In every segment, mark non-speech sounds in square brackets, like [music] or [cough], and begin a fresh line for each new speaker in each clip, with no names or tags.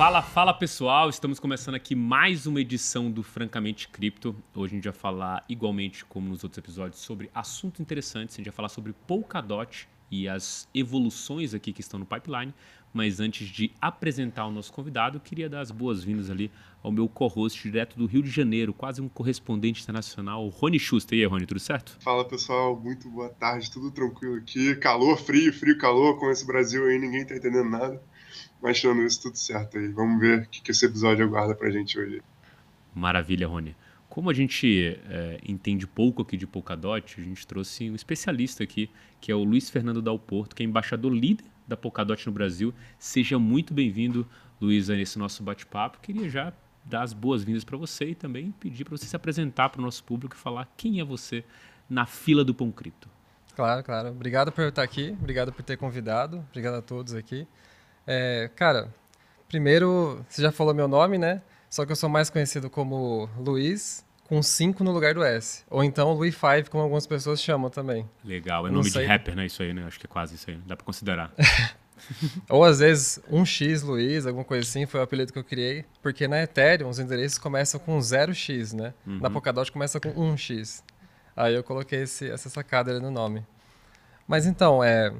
Fala, fala pessoal, estamos começando aqui mais uma edição do Francamente Cripto. Hoje a gente vai falar, igualmente como nos outros episódios, sobre assuntos interessantes. A gente vai falar sobre Polkadot e as evoluções aqui que estão no pipeline. Mas antes de apresentar o nosso convidado, eu queria dar as boas-vindas ali ao meu co-host direto do Rio de Janeiro, quase um correspondente internacional, Rony Schuster. E aí, Rony, tudo certo?
Fala pessoal, muito boa tarde, tudo tranquilo aqui. Calor, frio, frio, calor, com esse Brasil aí, ninguém tá entendendo nada. Mas tirando isso, tudo certo aí. Vamos ver o que esse episódio aguarda pra gente hoje.
Maravilha, Rony. Como a gente é, entende pouco aqui de Polkadot, a gente trouxe um especialista aqui, que é o Luiz Fernando Dalporto, que é embaixador líder da Polkadot no Brasil. Seja muito bem-vindo, Luiz, a esse nosso bate-papo. Queria já dar as boas-vindas para você e também pedir para você se apresentar para o nosso público e falar quem é você na fila do Pão Cripto.
Claro, claro. Obrigado por estar aqui, obrigado por ter convidado, obrigado a todos aqui. É, cara, primeiro, você já falou meu nome, né? Só que eu sou mais conhecido como Luiz, com 5 no lugar do S. Ou então Louis 5, como algumas pessoas chamam também.
Legal, é nome de rapper, né? Isso aí, né? Acho que é quase isso aí. Dá pra considerar. [laughs]
Ou às vezes um X Luiz, alguma coisa assim, foi o apelido que eu criei. Porque na Ethereum os endereços começam com 0x, né? Uhum. Na Polkadot começa com 1x. Aí eu coloquei esse, essa sacada ali no nome. Mas então, é,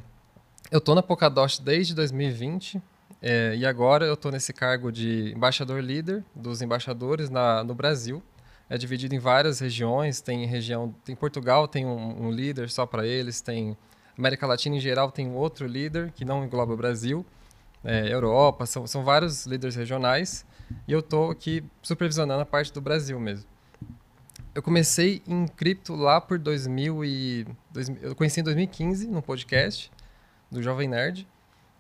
eu tô na Polkadot desde 2020. É, e agora eu estou nesse cargo de embaixador líder dos embaixadores na, no Brasil. É dividido em várias regiões. Tem região, tem Portugal tem um, um líder só para eles. Tem América Latina em geral tem outro líder que não engloba o Brasil. É, Europa são, são vários líderes regionais. E eu estou aqui supervisionando a parte do Brasil mesmo. Eu comecei em cripto lá por 2000 e eu conheci em 2015 no podcast do Jovem Nerd.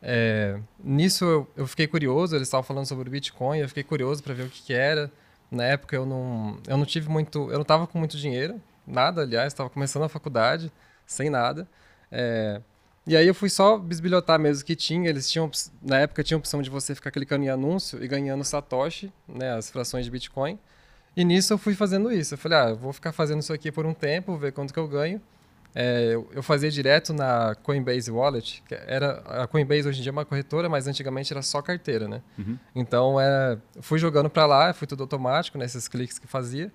É, nisso eu, eu, fiquei curioso, eles estavam falando sobre o Bitcoin, eu fiquei curioso para ver o que, que, era. Na época eu não, eu não tive muito, eu não estava com muito dinheiro, nada, aliás, estava começando a faculdade, sem nada. É, e aí eu fui só bisbilhotar mesmo que tinha, eles tinham, na época tinha a opção de você ficar clicando em anúncio e ganhando satoshi, né, as frações de Bitcoin. E nisso eu fui fazendo isso. Eu falei, ah, eu vou ficar fazendo isso aqui por um tempo, ver quanto que eu ganho. É, eu fazia direto na Coinbase Wallet, que era a Coinbase hoje em dia é uma corretora, mas antigamente era só carteira, né? Uhum. Então é, fui jogando para lá, fui tudo automático nesses cliques que fazia.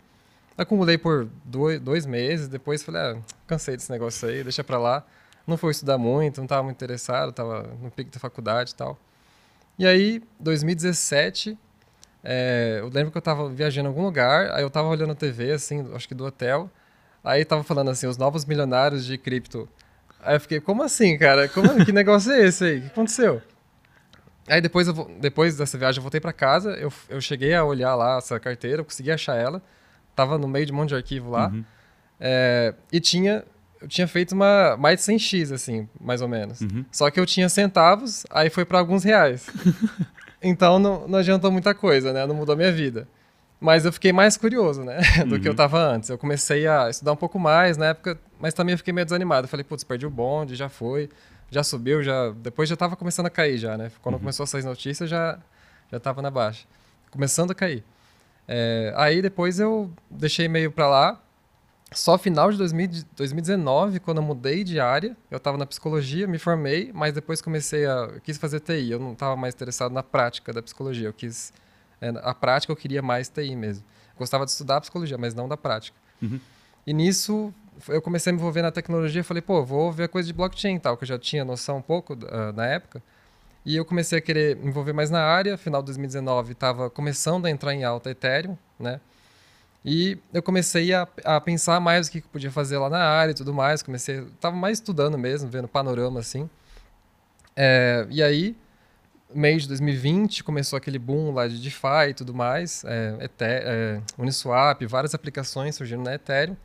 Acumulei por dois, dois meses, depois falei, ah, cansei desse negócio aí, deixa para lá. Não fui estudar muito, não estava muito interessado, estava no pico da faculdade e tal. E aí, 2017, é, eu lembro que eu estava viajando em algum lugar, aí eu estava olhando a TV, assim, acho que do hotel, Aí tava falando assim, os novos milionários de cripto. Aí eu fiquei, como assim, cara? Como, que negócio é esse aí? O que aconteceu? Aí depois, eu, depois dessa viagem eu voltei para casa, eu, eu cheguei a olhar lá essa carteira, eu consegui achar ela. Tava no meio de um monte de arquivo lá. Uhum. É, e tinha, eu tinha feito uma mais de 100x, assim, mais ou menos. Uhum. Só que eu tinha centavos, aí foi para alguns reais. [laughs] então não, não adiantou muita coisa, né? Não mudou minha vida. Mas eu fiquei mais curioso, né? [laughs] Do uhum. que eu estava uhum. antes. Eu comecei a estudar um pouco mais na época, mas também eu fiquei meio desanimado. Eu falei, putz, perdi o bonde, já foi, já subiu, já. Depois já estava começando a cair já, né? Quando uhum. começou a sair notícias, já já estava na baixa, começando a cair. É, aí depois eu deixei meio para lá. Só final de 2000, 2019, quando eu mudei de área, eu estava na psicologia, me formei, mas depois comecei a. Eu quis fazer TI, eu não estava mais interessado na prática da psicologia, eu quis a prática eu queria mais TI mesmo. Gostava de estudar psicologia, mas não da prática. Uhum. E nisso eu comecei a me envolver na tecnologia. Falei, pô, vou ver a coisa de blockchain e tal, que eu já tinha noção um pouco uh, na época. E eu comecei a querer me envolver mais na área. Final de 2019 estava começando a entrar em alta Ethereum, né? E eu comecei a, a pensar mais o que eu podia fazer lá na área e tudo mais. Comecei, estava mais estudando mesmo, vendo panorama assim. É, e aí mês de 2020 começou aquele boom lá de DeFi e tudo mais, é, é, Uniswap, várias aplicações surgindo na Ethereum.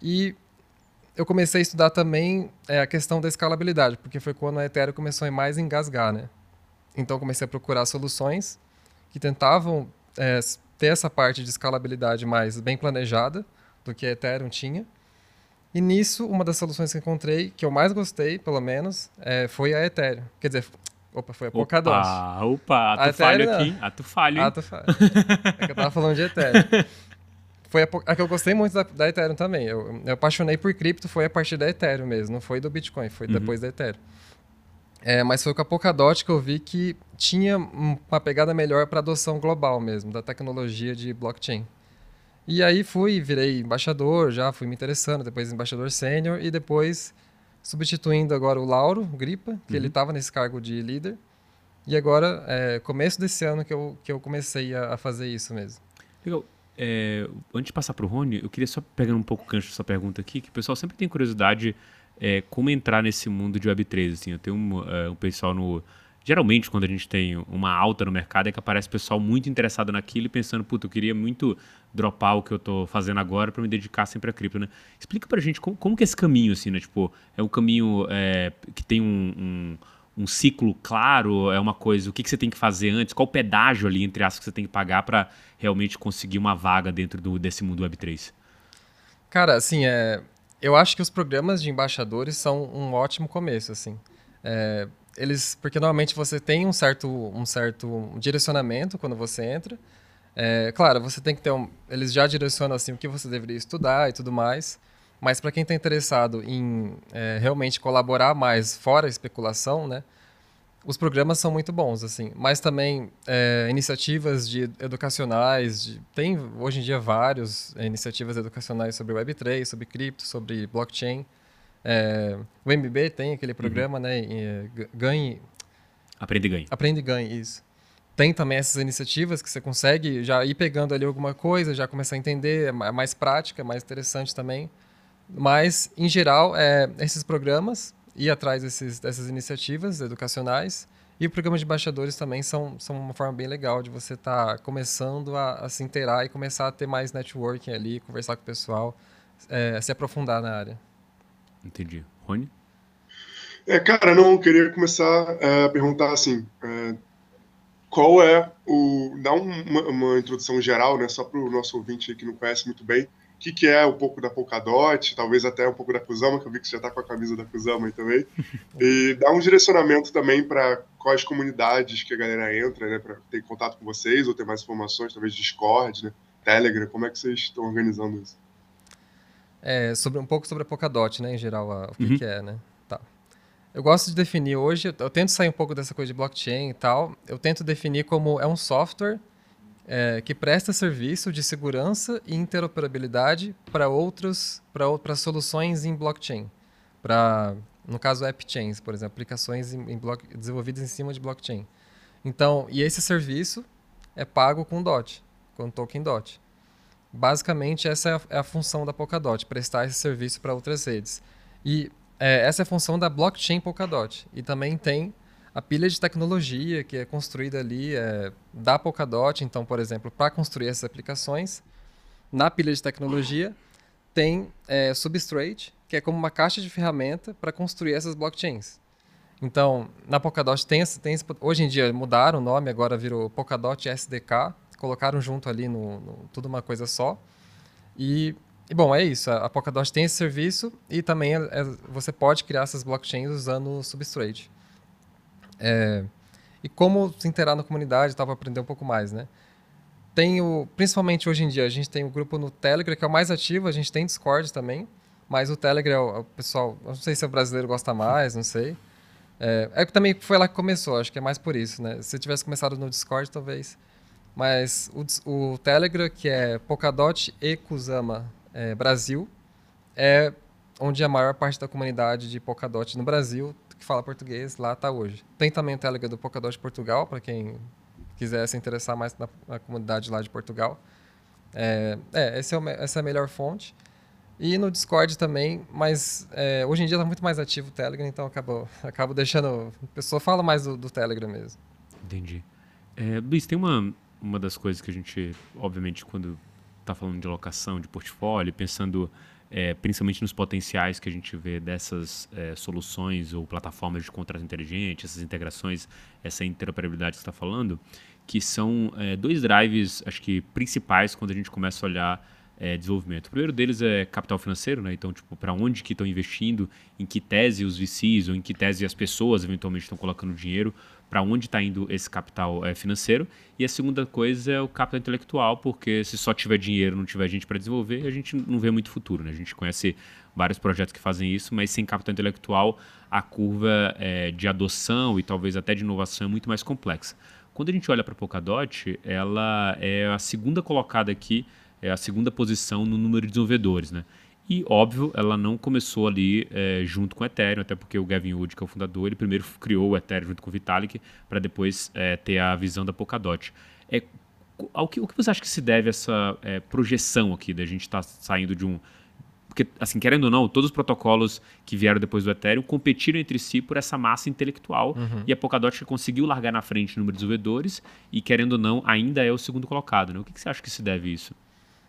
E eu comecei a estudar também é, a questão da escalabilidade, porque foi quando a Ethereum começou a mais engasgar, né? Então comecei a procurar soluções que tentavam é, ter essa parte de escalabilidade mais bem planejada do que a Ethereum tinha. E nisso, uma das soluções que encontrei, que eu mais gostei, pelo menos, é, foi a Ethereum. Quer dizer, Opa, foi a Polkadot.
Opa, opa, ato falho aqui. Ato falho,
Ato falho. é que eu tava falando de Ethereum. [laughs] foi a, a, que eu gostei muito da, da Ethereum também. Eu, eu, apaixonei por cripto, foi a partir da Ethereum mesmo. Não foi do Bitcoin, foi uhum. depois da Ethereum. É, mas foi com a Polkadot que eu vi que tinha uma pegada melhor para adoção global mesmo, da tecnologia de blockchain. E aí fui, virei embaixador, já fui me interessando, depois embaixador sênior e depois substituindo agora o Lauro Gripa, que uhum. ele estava nesse cargo de líder. E agora, é, começo desse ano que eu, que eu comecei a, a fazer isso mesmo.
Legal. É, antes de passar para o Rony, eu queria só pegar um pouco o gancho dessa pergunta aqui, que o pessoal sempre tem curiosidade é, como entrar nesse mundo de Web3. Assim, eu tenho um, é, um pessoal no. Geralmente, quando a gente tem uma alta no mercado, é que aparece pessoal muito interessado naquilo e pensando, puta, eu queria muito dropar o que eu estou fazendo agora para me dedicar sempre a cripto, né? Explica para a gente como, como, que é esse caminho, assim, né? Tipo, é um caminho é, que tem um, um um ciclo claro? É uma coisa, o que, que você tem que fazer antes? Qual o pedágio ali, entre aspas, que você tem que pagar para realmente conseguir uma vaga dentro do, desse mundo Web3?
Cara, assim, é, eu acho que os programas de embaixadores são um ótimo começo, assim. É, eles, porque normalmente você tem um certo, um certo direcionamento quando você entra. É, claro, você tem que ter um, eles já direcionam assim o que você deveria estudar e tudo mais. Mas para quem está interessado em é, realmente colaborar mais fora a especulação, né? Os programas são muito bons, assim. Mas também é, iniciativas de educacionais, de, tem hoje em dia várias é, iniciativas educacionais sobre Web3, sobre cripto, sobre blockchain. É, o MBB tem aquele programa, uhum. né? É, ganhe.
Aprende e ganhe.
Aprende e ganhe, isso. Tem também essas iniciativas que você consegue já ir pegando ali alguma coisa, já começar a entender, é mais prática, mais interessante também. Mas, em geral, é, esses programas, ir atrás desses, dessas iniciativas educacionais, e o programa de embaixadores também são, são uma forma bem legal de você estar tá começando a, a, se inteirar e começar a ter mais networking ali, conversar com o pessoal, é, se aprofundar na área.
Entendi. Rony?
É, cara, não, eu queria começar é, a perguntar assim, é, qual é o... Dá uma, uma introdução geral, né, só para o nosso ouvinte que não conhece muito bem, o que, que é um pouco da Polkadot, talvez até um pouco da Kusama, que eu vi que você já está com a camisa da Kusama aí também. [laughs] E dá um direcionamento também para quais comunidades que a galera entra, né, para ter contato com vocês ou ter mais informações, talvez Discord, né, Telegram, como é que vocês estão organizando isso?
É, sobre, um pouco sobre a Polkadot, né, em geral, a, o que, uhum. que é, né? Tá. Eu gosto de definir hoje, eu, eu tento sair um pouco dessa coisa de blockchain e tal, eu tento definir como é um software é, que presta serviço de segurança e interoperabilidade para outros, para soluções em blockchain, para no caso app chains, por exemplo, aplicações em, em block, desenvolvidas em cima de blockchain. Então, e esse serviço é pago com DOT, com token DOT. Basicamente, essa é a, é a função da Polkadot, prestar esse serviço para outras redes. E é, essa é a função da blockchain Polkadot. E também tem a pilha de tecnologia que é construída ali é, da Polkadot. Então, por exemplo, para construir essas aplicações, na pilha de tecnologia tem é, Substrate, que é como uma caixa de ferramenta para construir essas blockchains. Então, na Polkadot tem, tem hoje em dia mudaram o nome, agora virou Polkadot SDK, colocaram junto ali no, no tudo uma coisa só. E, e, bom, é isso. A, Polkadot tem esse serviço e também é, é, você pode criar essas blockchains usando o Substrate. É, e como se inteirar na comunidade, estava aprender um pouco mais, né? Tem o, principalmente hoje em dia, a gente tem o grupo no Telegram, que é o mais ativo, a gente tem Discord também, mas o Telegram, é o, é o pessoal, não sei se o brasileiro gosta mais, não sei. É, é que também foi lá que começou, acho que é mais por isso, né? Se tivesse começado no Discord, talvez. Mas o, o Telegram, que é Polkadot e Kusama é, Brasil, é onde a maior parte da comunidade de Polkadot no Brasil que fala português lá está hoje. Tem também o Telegram do Polkadot Portugal, para quem quiser se interessar mais na, na, comunidade lá de Portugal. É, é, esse é o, essa é a melhor fonte. E no Discord também, mas é, hoje em dia está muito mais ativo o Telegram, então acabo, [laughs] acabo deixando. A pessoa fala mais do, do Telegram mesmo.
Entendi. É, Luiz, tem uma, uma das coisas que a gente, obviamente, quando está falando de alocação de portfólio, pensando é, principalmente nos potenciais que a gente vê dessas é, soluções ou plataformas de contrato inteligente, essas integrações, essa interoperabilidade que está falando, que são é, dois drives, acho que principais quando a gente começa a olhar é, desenvolvimento. O primeiro deles é capital financeiro, né? Então, tipo, para onde que estão investindo, em que tese os VCs ou em que tese as pessoas eventualmente estão colocando dinheiro, para onde está indo esse capital é, financeiro. E a segunda coisa é o capital intelectual, porque se só tiver dinheiro, não tiver gente para desenvolver, a gente não vê muito futuro, né? A gente conhece vários projetos que fazem isso, mas sem capital intelectual, a curva é, de adoção e talvez até de inovação é muito mais complexa. Quando a gente olha para a Polkadot, ela é a segunda colocada aqui é a segunda posição no número de desenvolvedores, né? E, óbvio, ela não começou ali é, junto com o Ethereum, até porque o Gavin Wood, que é o fundador, ele primeiro criou o Ethereum junto com o Vitalik para depois é, ter a visão da Polkadot. É, ao que, o que você acha que se deve essa é, projeção aqui da gente estar tá saindo de um... Porque, assim, querendo ou não, todos os protocolos que vieram depois do Ethereum competiram entre si por essa massa intelectual uhum. e a Polkadot conseguiu largar na frente o número de desenvolvedores e, querendo ou não, ainda é o segundo colocado. Né? O que, que você acha que se deve isso?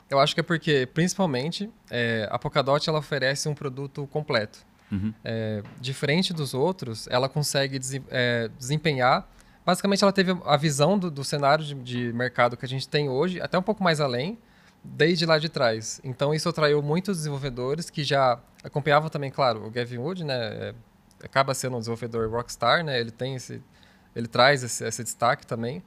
Eu acho que é porque, principalmente, é, a Polkadot ela oferece um produto completo. Uhum. É, diferente dos outros, ela consegue des, é, desempenhar. Basicamente, ela teve a visão do, do cenário de, de, mercado que a gente tem hoje, até um pouco mais além, desde lá de trás. Então, isso atraiu muitos desenvolvedores que já acompanhavam também, claro, o Gavin Wood, né? É, acaba sendo um desenvolvedor rockstar, né? Ele tem esse, ele traz esse, esse destaque também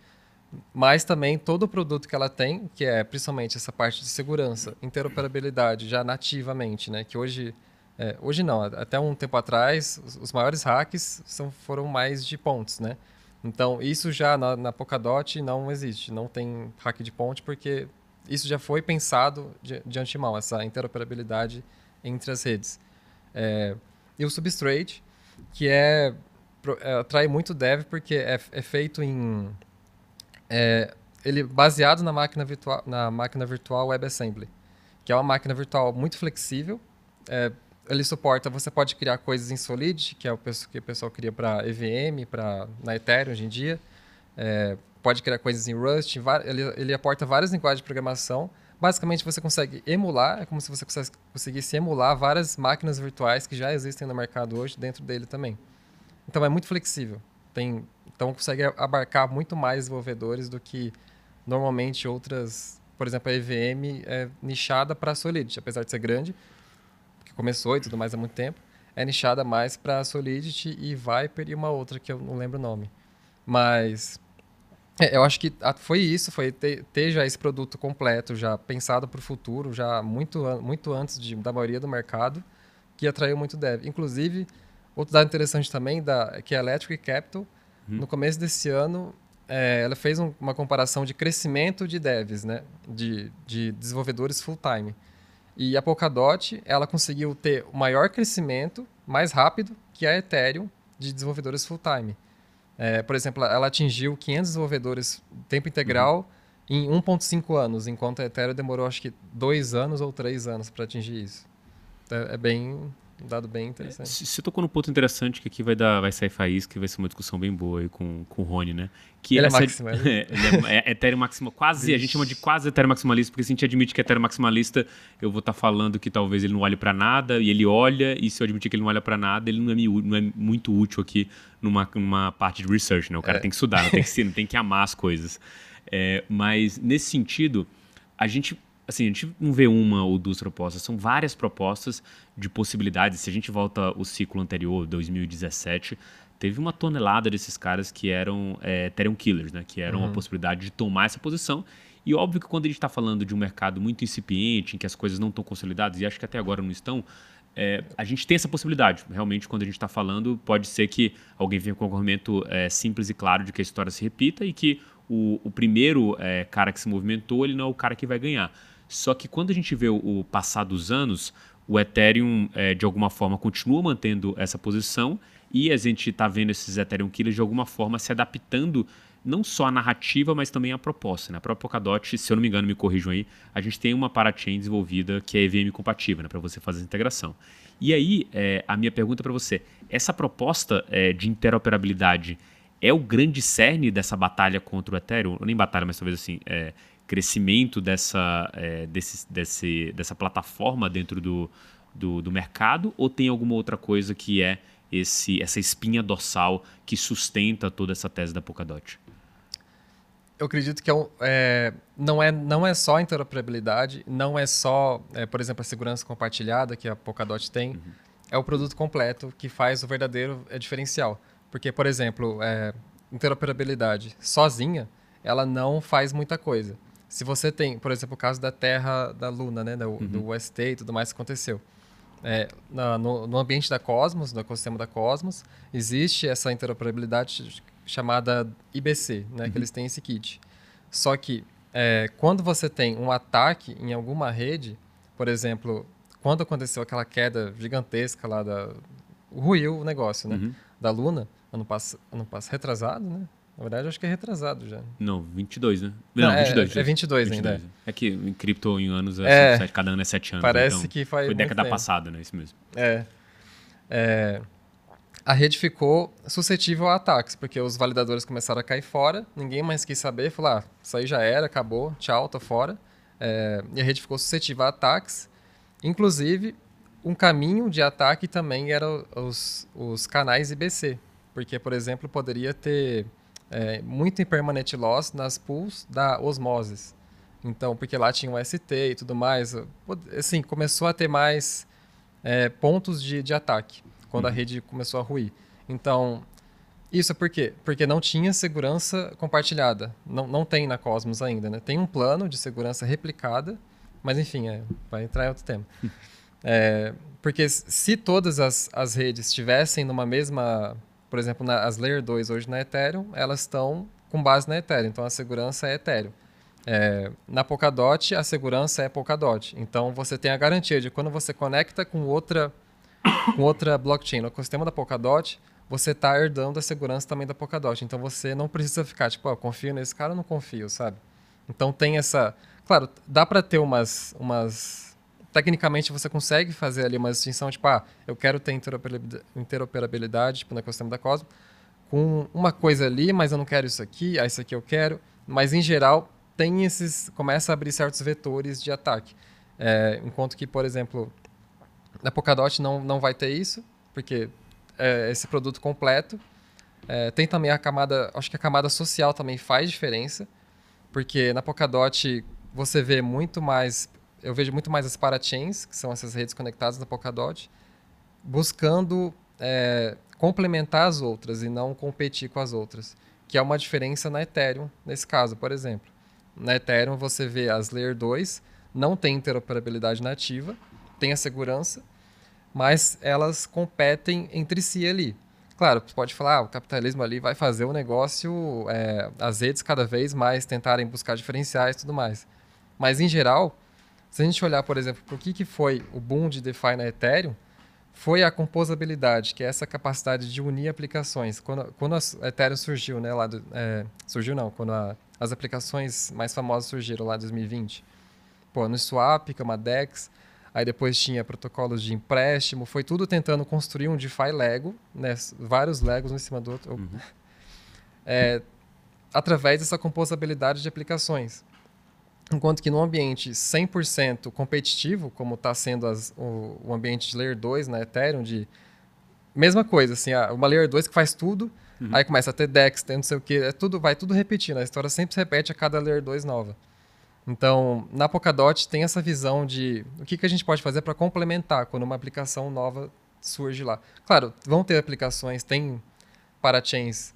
mas também todo o produto que ela tem, que é principalmente essa parte de segurança, interoperabilidade, já nativamente, né? Que hoje, é, hoje não, até um tempo atrás, os, os, maiores hacks são, foram mais de pontos, né? Então, isso já na, na Polkadot não existe, não tem hack de ponte, porque isso já foi pensado de, de antemão, essa interoperabilidade entre as redes. É, e o Substrate, que é, é atrai muito dev, porque é, é feito em é, ele baseado na máquina virtual, na máquina virtual WebAssembly, que é uma máquina virtual muito flexível. É, ele suporta, você pode criar coisas em Solid, que é o que o pessoal cria para EVM, para na Ethereum hoje em dia. É, pode criar coisas em Rust, ele, ele aporta várias linguagens de programação. Basicamente, você consegue emular, é como se você conseguisse emular várias máquinas virtuais que já existem no mercado hoje dentro dele também. Então, é muito flexível. Tem então consegue abarcar muito mais desenvolvedores do que normalmente outras, por exemplo, a EVM é nichada para Solidity, apesar de ser grande, que começou e tudo mais há muito tempo, é nichada mais para Solidity e Viper e uma outra que eu não lembro o nome. Mas é, eu acho que foi isso, foi ter, ter, já esse produto completo, já pensado para o futuro, já muito, muito antes de, da maioria do mercado, que atraiu muito dev. Inclusive, outro dado interessante também da, que é a Electric Capital, Uhum. No começo desse ano, é, ela fez um, uma comparação de crescimento de devs, né? de, de desenvolvedores full-time. E a Polkadot, ela conseguiu ter o maior crescimento, mais rápido, que a Ethereum de desenvolvedores full-time. É, por exemplo, ela atingiu 500 desenvolvedores tempo integral uhum. em 1.5 anos, enquanto a Ethereum demorou acho que dois anos ou três anos para atingir isso. É, é bem um dado bem interessante. É,
você tocou num ponto interessante que aqui vai, dar, vai sair faísca, que vai ser uma discussão bem boa aí com, com o Rony, né? Que
ele é máximo, [laughs] é,
ele é, é Ethereum maximalista, quase, a gente chama de quase Ethereum maximalista, porque se a gente admite que é Ethereum maximalista, eu vou estar tá falando que talvez ele não olhe para nada, e ele olha, e se eu admitir que ele não olha para nada, ele não é, não é muito útil aqui numa, numa parte de research, né? O cara é. tem que estudar, não tem que, [laughs] não tem que amar as coisas. É, mas, nesse sentido, a gente assim, a gente não vê uma ou duas propostas, são várias propostas de possibilidades. Se a gente volta o ciclo anterior, 2017, teve uma tonelada desses caras que eram é, Ethereum Killers, né? Que eram uhum. a possibilidade de tomar essa posição. E óbvio que quando a gente está falando de um mercado muito incipiente, em que as coisas não estão consolidadas, e acho que até agora não estão, é, a gente tem essa possibilidade. Realmente, quando a gente está falando, pode ser que alguém venha com um argumento é, simples e claro de que a história se repita e que o, o primeiro é, cara que se movimentou, ele não é o cara que vai ganhar. Só que quando a gente vê o, o passar dos anos, o Ethereum, é, de alguma forma, continua mantendo essa posição e a gente está vendo esses Ethereum Killers, de alguma forma, se adaptando não só à narrativa, mas também à proposta. Né? A própria Polkadot, se eu não me engano, me corrijam aí, a gente tem uma parachain desenvolvida que é EVM compatível, né, para você fazer a integração. E aí, é, a minha pergunta para você, essa proposta é, de interoperabilidade é o grande cerne dessa batalha contra o Ethereum? Nem batalha, mas talvez assim, é, crescimento dessa, é, desse, desse, dessa plataforma dentro do, do, do, mercado ou tem alguma outra coisa que é esse, essa espinha dorsal que sustenta toda essa tese da Polkadot?
eu acredito que é, é, não, é, não é só interoperabilidade, não é só, é, por exemplo, a segurança compartilhada que a Polkadot tem, uhum. é o produto completo que faz o verdadeiro é, diferencial. Porque, por exemplo, é, interoperabilidade sozinha, ela não faz muita coisa. Se você tem, por exemplo, o caso da Terra da Luna, né, do, uhum. do UST e tudo mais que aconteceu. É, na, no, no, ambiente da Cosmos, no ecossistema da Cosmos, existe essa interoperabilidade chamada IBC, né, uhum. que eles têm esse kit. Só que é, quando você tem um ataque em alguma rede, por exemplo, quando aconteceu aquela queda gigantesca lá da ruiu o negócio, né, uhum. da Luna, ano passado, ano passado, retrasado, né? Na verdade, acho que é retrasado já.
Não, 22, né? Não, Não 22.
É, é 22, 22 ainda.
É. é que em cripto em anos, é, é, cada ano é 7 anos.
Parece
então,
que faz
Foi década passada, né? Isso mesmo.
É. é. A rede ficou suscetível a ataques, porque os validadores começaram a cair fora, ninguém mais quis saber, falou, ah, isso aí já era, acabou, tchau, tô fora. É, e a rede ficou suscetível a ataques. Inclusive, um caminho de ataque também era os, os canais IBC, porque, por exemplo, poderia ter é, muito impermanent loss nas pools da osmosis. Então, porque lá tinha o ST e tudo mais, assim, começou a ter mais é, pontos de, de ataque quando uhum. a rede começou a ruir. Então, isso por quê? Porque não tinha segurança compartilhada. Não, não tem na Cosmos ainda, né? Tem um plano de segurança replicada, mas enfim, é, vai entrar em outro tema. [laughs] é, porque se todas as, as redes estivessem numa mesma por exemplo, na, as Layer 2 hoje na Ethereum, elas estão com base na Ethereum, então a segurança é Ethereum. É, na Polkadot, a segurança é Polkadot. Então você tem a garantia de quando você conecta com outra, [coughs] com outra blockchain no ecossistema da Polkadot, você está herdando a segurança também da Polkadot. Então você não precisa ficar tipo, oh, confio nesse cara ou não confio, sabe? Então tem essa. Claro, dá para ter umas, umas tecnicamente você consegue fazer ali uma distinção, tipo, ah, eu quero ter interoperabilidade, tipo, no ecossistema da Cosmos, com uma coisa ali, mas eu não quero isso aqui, ah, isso aqui eu quero. Mas, em geral, tem esses... começa a abrir certos vetores de ataque. É, enquanto que, por exemplo, na Polkadot não, não vai ter isso, porque é esse produto completo. É, tem também a camada... Acho que a camada social também faz diferença, porque na Polkadot você vê muito mais eu vejo muito mais as parachains, que são essas redes conectadas na Polkadot, buscando é, complementar as outras e não competir com as outras, que é uma diferença na Ethereum, nesse caso, por exemplo. Na Ethereum você vê as Layer 2, não tem interoperabilidade nativa, tem a segurança, mas elas competem entre si ali. Claro, você pode falar, ah, o capitalismo ali vai fazer o negócio, é, as redes cada vez mais tentarem buscar diferenciais e tudo mais. Mas, em geral, se a gente olhar, por exemplo, para o que, que foi o boom de DeFi na Ethereum, foi a composabilidade, que é essa capacidade de unir aplicações. Quando, quando a Ethereum surgiu, né, lá do, é, surgiu não, quando a, as aplicações mais famosas surgiram lá em 2020. Pô, no Swap, que é uma DEX, aí depois tinha protocolos de empréstimo, foi tudo tentando construir um DeFi Lego, né, vários Legos um em cima do outro, uhum. é, através dessa composabilidade de aplicações. Enquanto que no ambiente 100% competitivo, como está sendo as, o, o, ambiente de Layer 2 na Ethereum, de mesma coisa, assim, uma Layer 2 que faz tudo, uhum. aí começa a ter DEX, tem não sei o que, é tudo, vai tudo repetindo, a história sempre se repete a cada Layer 2 nova. Então, na Polkadot tem essa visão de o que, que a gente pode fazer para complementar quando uma aplicação nova surge lá. Claro, vão ter aplicações, tem parachains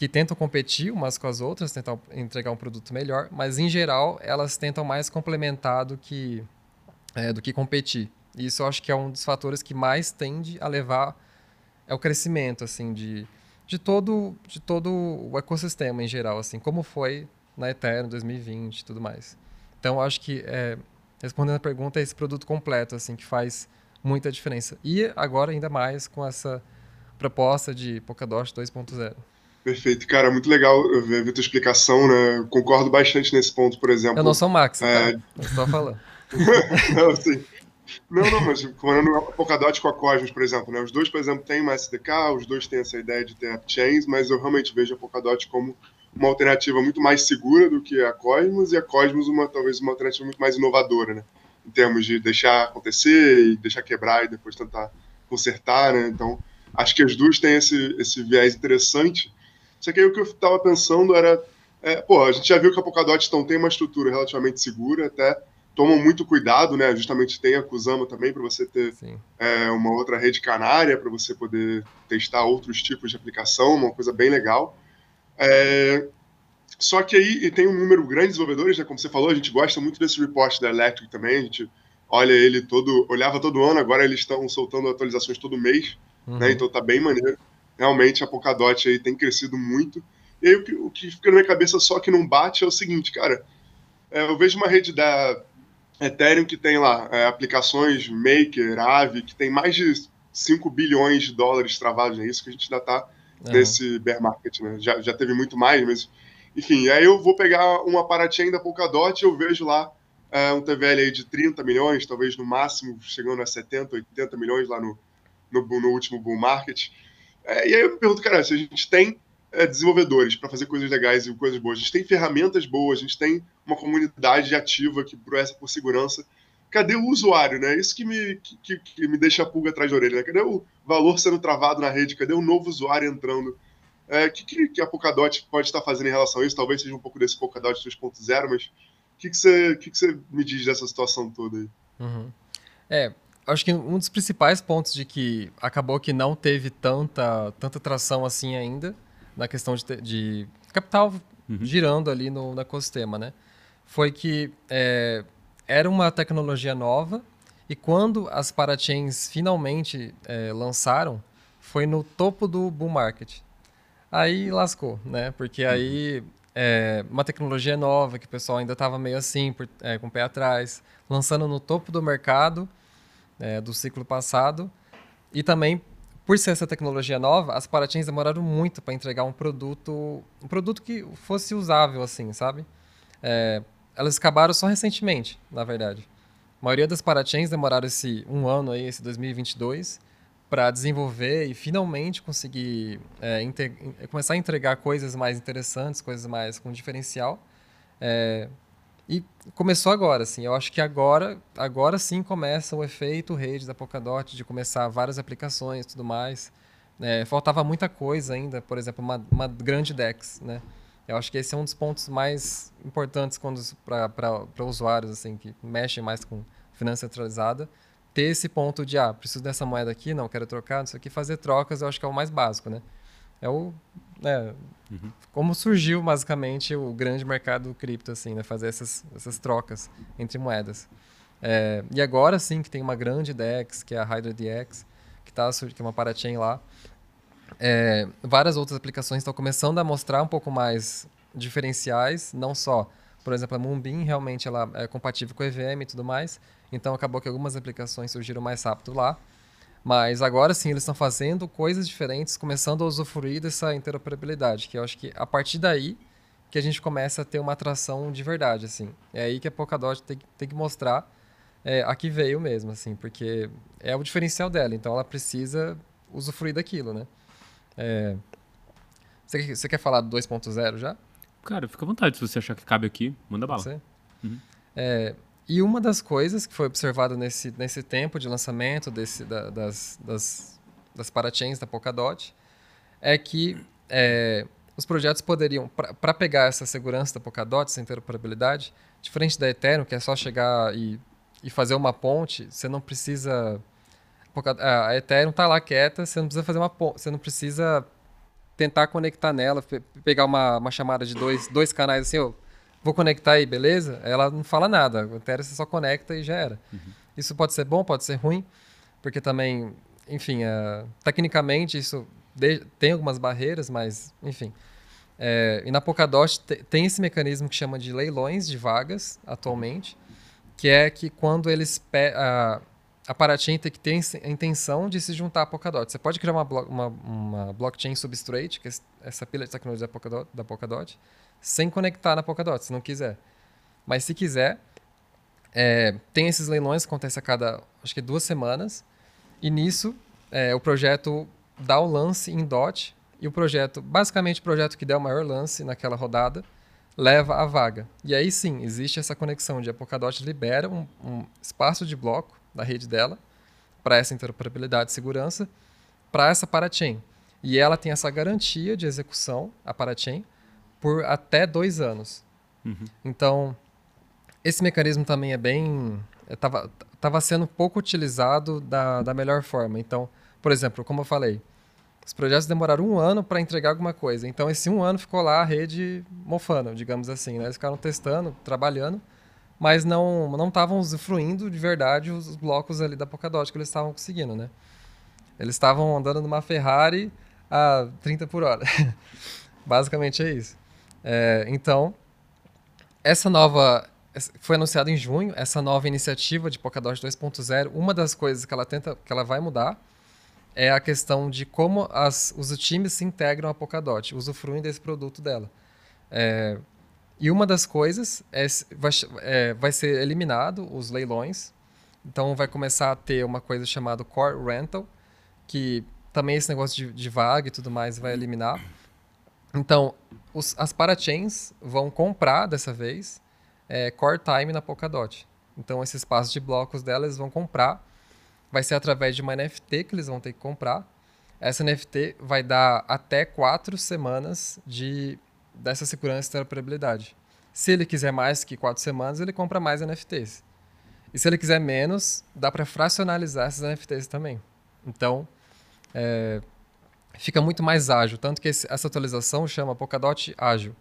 que tentam competir umas com as outras, tentam entregar um produto melhor, mas em geral elas tentam mais complementar do que, é, do que competir. E isso eu acho que é um dos fatores que mais tende a levar é o crescimento assim de, de todo de todo o ecossistema em geral, assim como foi na Ethereum 2020 e tudo mais. Então eu acho que é, respondendo a pergunta é esse produto completo assim que faz muita diferença. E agora ainda mais com essa proposta de Polkadot 2.0.
Perfeito, cara, muito legal ver, ver tua explicação, né? concordo bastante nesse ponto, por exemplo.
Eu não sou Max, é... tá? Eu só falando. [laughs]
não, sim. Não, não, mas comparando a Polkadot com a Cosmos, por exemplo, né? Os dois, por exemplo, têm uma SDK, os dois têm essa ideia de ter chains, mas eu realmente vejo a Polkadot como uma alternativa muito mais segura do que a Cosmos e a Cosmos uma talvez uma alternativa muito mais inovadora, né? Em termos de deixar acontecer e deixar quebrar e depois tentar consertar, né? Então, acho que as duas têm esse, esse viés interessante só que aí o que eu estava pensando era É, pô, a gente já viu que a Polkadot então, tem uma estrutura relativamente segura, até tomam muito cuidado, né? Justamente tem a Kusama também para você ter é, uma outra rede canária para você poder testar outros tipos de aplicação, uma coisa bem legal. É, só que aí tem um número grande de desenvolvedores, né? Como você falou, a gente gosta muito desse report da Electric também. A gente olha ele todo, olhava todo ano, agora eles estão soltando atualizações todo mês, né? uhum. né? Então tá bem maneiro. Realmente a Polkadot aí tem crescido muito. E aí o que, o que fica na minha cabeça só que não bate é o seguinte, cara. É, eu vejo uma rede da Ethereum que tem lá é, aplicações Maker, Aave, que tem mais de 5 bilhões de dólares travados, é isso que a gente ainda tá uhum. nesse bear market, né? Já, já teve muito mais, mas enfim, aí eu vou pegar uma parachain da Polkadot e eu vejo lá é, um TVL aí de 30 milhões, talvez no máximo chegando a 70, 80 milhões lá no, no, no último bull market. É, e aí eu me pergunto, cara, se a gente tem é, desenvolvedores para fazer coisas legais e coisas boas, a gente tem ferramentas boas, a gente tem uma comunidade ativa que preza por segurança, cadê o usuário, né? Isso que me, que, que me deixa a pulga atrás da orelha, né? Cadê o valor sendo travado na rede? Cadê o novo usuário entrando? O é, que, que, a Polkadot pode estar fazendo em relação a isso? Talvez seja um pouco desse Polkadot 3.0, mas o que, que, você, que, que você me diz dessa situação toda aí?
Uhum. É, acho que um dos principais pontos de que acabou que não teve tanta, tanta tração assim ainda na questão de, de capital uhum. girando ali no, no, ecossistema, né? Foi que é, era uma tecnologia nova e quando as parachains finalmente é, lançaram, foi no topo do bull market. Aí lascou, né? Porque aí é, uma tecnologia nova que o pessoal ainda estava meio assim, por, é, com o pé atrás, lançando no topo do mercado é, do ciclo passado. E também, por ser essa tecnologia nova, as Parachains demoraram muito para entregar um produto, um produto que fosse usável, assim, sabe? É, elas acabaram só recentemente, na verdade. A maioria das Parachains demoraram esse um ano aí, esse 2022 para desenvolver e finalmente conseguir é, começar a entregar coisas mais interessantes, coisas mais com diferencial. É, e começou agora, assim. Eu acho que agora, agora sim começa o efeito rede da Polkadot de começar várias aplicações, tudo mais. É, faltava muita coisa ainda, por exemplo, uma, uma grande DEX, né? Eu acho que esse é um dos pontos mais importantes para usuários assim que mexem mais com finança centralizada ter esse ponto de, ah, preciso dessa moeda aqui, não, quero trocar, não sei o que, fazer trocas, eu acho que é o mais básico, né? É o, né, uhum. como surgiu basicamente o grande mercado cripto, assim, né? Fazer essas, essas trocas entre moedas. É, e agora sim que tem uma grande DEX, que é a Hydra DX, que, tá, que é uma parachain lá. É, várias outras aplicações estão começando a mostrar um pouco mais diferenciais, não só, por exemplo, a Moonbeam realmente ela é compatível com EVM e tudo mais, então acabou que algumas aplicações surgiram mais rápido lá. Mas agora sim eles estão fazendo coisas diferentes, começando a usufruir dessa interoperabilidade, que eu acho que a partir daí que a gente começa a ter uma atração de verdade, assim. É aí que a Polkadot tem, tem que mostrar é, a que veio mesmo, assim, porque é o diferencial dela, então ela precisa usufruir daquilo, né? É... Você, você quer falar do 2.0 já?
Cara, fica à vontade, se você achar que cabe aqui, manda bala. Você?
Uhum. É, e uma das coisas que foi observada nesse, nesse tempo de lançamento desse, da, das, das, das parachains da Polkadot é que é, os projetos poderiam, para pegar essa segurança da Polkadot, essa interoperabilidade, diferente da Ethereum, que é só chegar e, e fazer uma ponte, você não precisa. A Ethereum está lá quieta, você não precisa fazer uma ponte, você não precisa tentar conectar nela, pegar uma, uma chamada de dois, dois canais assim, vou conectar aí, beleza? Ela não fala nada. O Ethereum você só conecta e já era. Uhum. Isso pode ser bom, pode ser ruim, porque também, enfim, uh, tecnicamente isso de, tem algumas barreiras, mas, enfim. É, e na Polkadot tem esse mecanismo que chama de leilões de vagas, atualmente, que é que quando eles... A, a Parachain tem que ter a intenção de se juntar à Polkadot. Você pode criar uma, uma, uma blockchain substrate, que é essa pilha de tecnologia da Polkadot, da Polkadot sem conectar na Polkadot, se não quiser. Mas se quiser, é, tem esses leilões que acontecem a cada, acho que duas semanas, e nisso é, o projeto dá o lance em DOT, e o projeto, basicamente o projeto que der o maior lance naquela rodada, leva a vaga. E aí sim, existe essa conexão de a Polkadot libera um, um espaço de bloco da rede dela para essa interoperabilidade e segurança para essa parachain. E ela tem essa garantia de execução, a parachain, por até dois anos. Uhum. Então, esse mecanismo também é bem. Estava é, sendo pouco utilizado da, da melhor forma. Então, por exemplo, como eu falei, os projetos demoraram um ano para entregar alguma coisa. Então, esse um ano ficou lá a rede mofando, digamos assim. Né? Eles ficaram testando, trabalhando, mas não não estavam usufruindo de verdade os blocos ali da Polkadot que eles estavam conseguindo, né? Eles estavam andando numa Ferrari a 30 por hora. [laughs] Basicamente é isso. É, então, essa nova foi anunciada em junho, essa nova iniciativa de Polkadot 2.0, uma das coisas que ela tenta, que ela vai mudar, é a questão de como as, os times se integram a Polkadot, usufruem desse produto dela. É, e uma das coisas é, vai, é, vai ser eliminado os leilões, então vai começar a ter uma coisa chamada Core Rental, que também esse negócio de, de vaga e tudo mais vai eliminar. Então, os, as parachains vão comprar dessa vez é, core time na Polkadot. Então, esse espaço de blocos dela eles vão comprar. Vai ser através de uma NFT que eles vão ter que comprar. Essa NFT vai dar até quatro semanas de, dessa segurança e interoperabilidade. Se ele quiser mais que quatro semanas, ele compra mais NFTs. E se ele quiser menos, dá para fracionalizar essas NFTs também. Então, é, fica muito mais ágil. Tanto que esse, essa atualização chama Polkadot Ágil,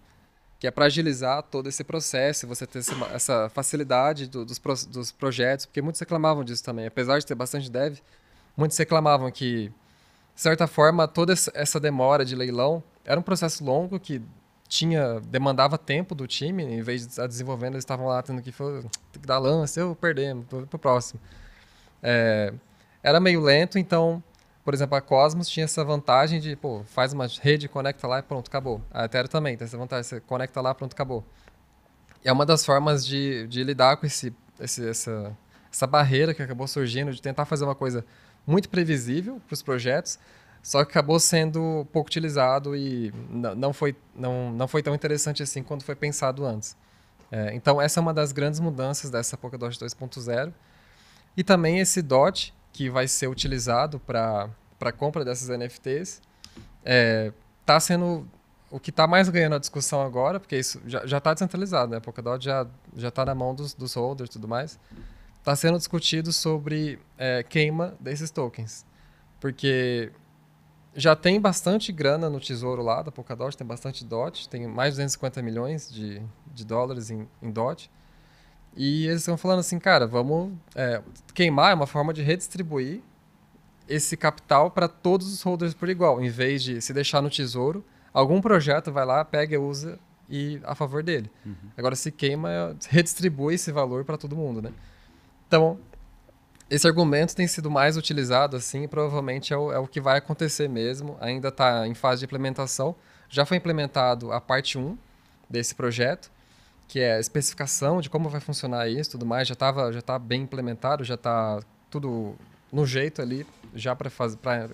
que é para agilizar todo esse processo, você ter essa, facilidade do, dos, dos projetos, porque muitos reclamavam disso também. Apesar de ter bastante dev, muitos reclamavam que, de certa forma, toda essa demora de leilão era um processo longo que tinha demandava tempo do time, em vez de estar desenvolvendo, eles estavam lá tendo que, que dar lance, eu perdemos, para o próximo. É, era meio lento, então por exemplo, a Cosmos tinha essa vantagem de, pô, faz uma rede, conecta lá e pronto, acabou. A Ethereum também tem essa vantagem, você conecta lá, pronto, acabou. E é uma das formas de, de lidar com esse, esse, essa, essa barreira que acabou surgindo, de tentar fazer uma coisa muito previsível para os projetos, só que acabou sendo pouco utilizado e não foi, não, não foi tão interessante assim quando foi pensado antes. É, então, essa é uma das grandes mudanças dessa Polkadot 2.0. E também esse DOT, que vai ser utilizado para a compra dessas NFTs é, tá sendo o que está mais ganhando a discussão agora, porque isso já está descentralizado, né? A Polkadot já já está na mão dos, dos holders e tudo mais. Está sendo discutido sobre é, queima desses tokens, porque já tem bastante grana no tesouro lá da Polkadot, tem bastante DOT, tem mais de 250 milhões de, de dólares em, em DOT. E eles estão falando assim, cara, vamos é, queimar é uma forma de redistribuir esse capital para todos os holders por igual, em vez de se deixar no tesouro, algum projeto vai lá, pega, usa e a favor dele. Uhum. Agora se queima, redistribui esse valor para todo mundo, né? Então, esse argumento tem sido mais utilizado assim, e provavelmente é o, é o que vai acontecer mesmo, ainda está em fase de implementação. Já foi implementado a parte 1 desse projeto, que é a especificação de como vai funcionar isso tudo mais, já estava já tá bem implementado, já está tudo no jeito ali, já para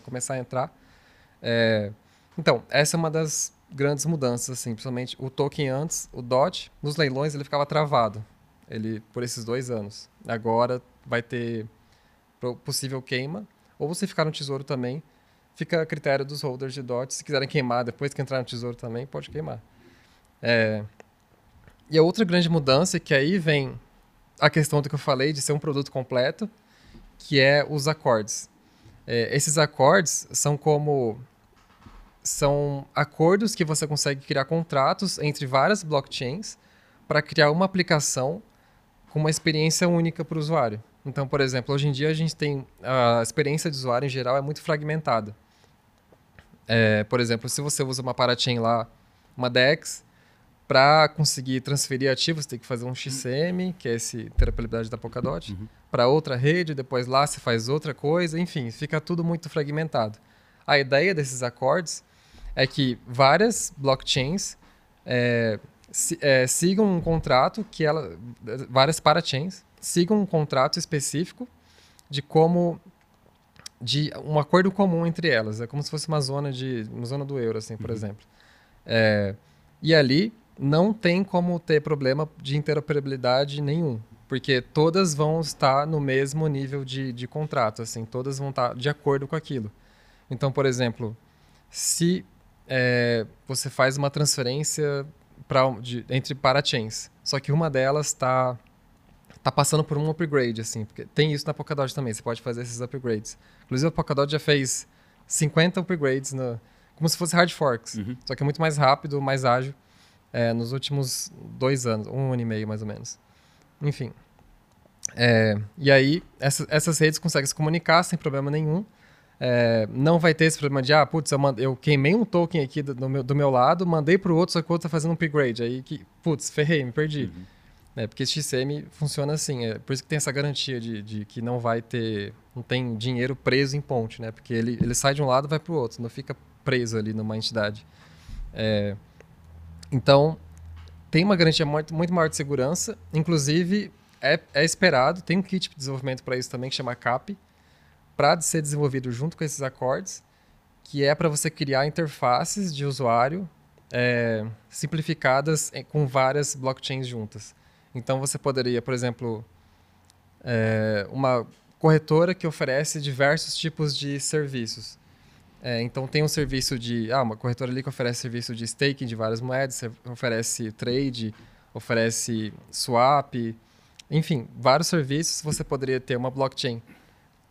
começar a entrar. É, então, essa é uma das grandes mudanças, assim, principalmente o token antes, o DOT, nos leilões ele ficava travado, ele por esses dois anos. Agora vai ter possível queima, ou você ficar no tesouro também, fica a critério dos holders de DOT, se quiserem queimar depois que entrar no tesouro também, pode queimar. É, e a outra grande mudança, que aí vem a questão do que eu falei, de ser um produto completo, que é os acordes. É, esses acordes são como são acordos que você consegue criar contratos entre várias blockchains para criar uma aplicação com uma experiência única para o usuário. Então, por exemplo, hoje em dia a gente tem a experiência de usuário em geral é muito fragmentada. É, por exemplo, se você usa uma parachain lá, uma DEX, para conseguir transferir ativos, tem que fazer um XCM, que é esse interoperabilidade da Polkadot, uhum. para outra rede, depois lá se faz outra coisa, enfim, fica tudo muito fragmentado. A ideia desses acordes é que várias blockchains é, se, é, sigam um contrato que ela, várias parachains sigam um contrato específico de como de um acordo comum entre elas, é como se fosse uma zona de uma zona do euro, assim, por uhum. exemplo. É, e ali não tem como ter problema de interoperabilidade nenhum, porque todas vão estar no mesmo nível de, de contrato, assim, todas vão estar de acordo com aquilo. Então, por exemplo, se é, você faz uma transferência pra, de, entre parachains. Só que uma delas está tá passando por um upgrade, assim. Porque tem isso na Polkadot também, você pode fazer esses upgrades. Inclusive, a Polkadot já fez 50 upgrades, no, como se fosse hard forks. Uhum. Só que é muito mais rápido, mais ágil, é, nos últimos dois anos, um ano e meio mais ou menos. Enfim. É, e aí, essa, essas redes conseguem se comunicar sem problema nenhum. É, não vai ter esse problema de, ah, putz, eu, eu queimei um token aqui do, do, meu, do meu lado, mandei para o outro, só que o outro está fazendo um upgrade. Aí, que, putz, ferrei, me perdi. Uhum. É, porque XCM funciona assim, é por isso que tem essa garantia de, de, que não vai ter, não tem dinheiro preso em ponte, né? Porque ele, ele sai de um lado e vai para o outro, não fica preso ali numa entidade. É, então, tem uma garantia muito, muito maior de segurança, inclusive é, é esperado, tem um kit de desenvolvimento para isso também que chama CAP, para ser desenvolvido junto com esses acordes, que é para você criar interfaces de usuário é, simplificadas com várias blockchains juntas. Então você poderia, por exemplo, é, uma corretora que oferece diversos tipos de serviços. É, então tem um serviço de. Ah, uma corretora ali que oferece serviço de staking de várias moedas, oferece trade, oferece swap, enfim, vários serviços. Você poderia ter uma blockchain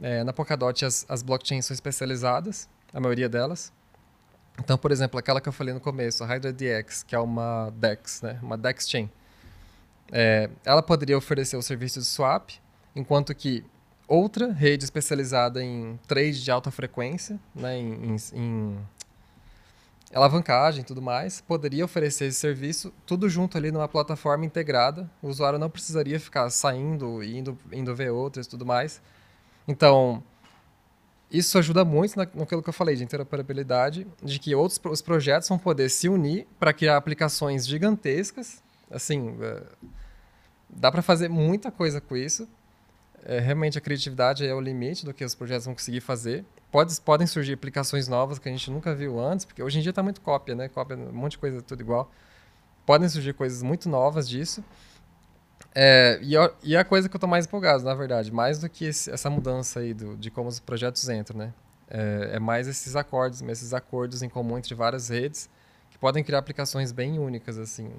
é, na Polkadot, as, as blockchains são especializadas, a maioria delas. Então, por exemplo, aquela que eu falei no começo, a HydraDX, que é uma DEX, né? uma DEX Chain. É, ela poderia oferecer o serviço de swap, enquanto que outra rede especializada em trade de alta frequência, né, em, em, em alavancagem e tudo mais, poderia oferecer esse serviço tudo junto ali numa plataforma integrada. O usuário não precisaria ficar saindo e indo, indo ver outras e tudo mais. Então, isso ajuda muito naquilo que eu falei de interoperabilidade, de que outros os projetos vão poder se unir para criar aplicações gigantescas. Assim, é, dá para fazer muita coisa com isso. É, realmente a criatividade é o limite do que os projetos vão conseguir fazer. Pode, podem surgir aplicações novas que a gente nunca viu antes, porque hoje em dia está muito cópia, né? Cópia, um monte de coisa tudo igual. Podem surgir coisas muito novas disso. É, e, a, e a coisa que eu estou mais empolgado, na verdade, mais do que esse, essa mudança aí do, de como os projetos entram, né? É, é, mais esses acordos, esses acordos em comum entre várias redes que podem criar aplicações bem únicas, assim.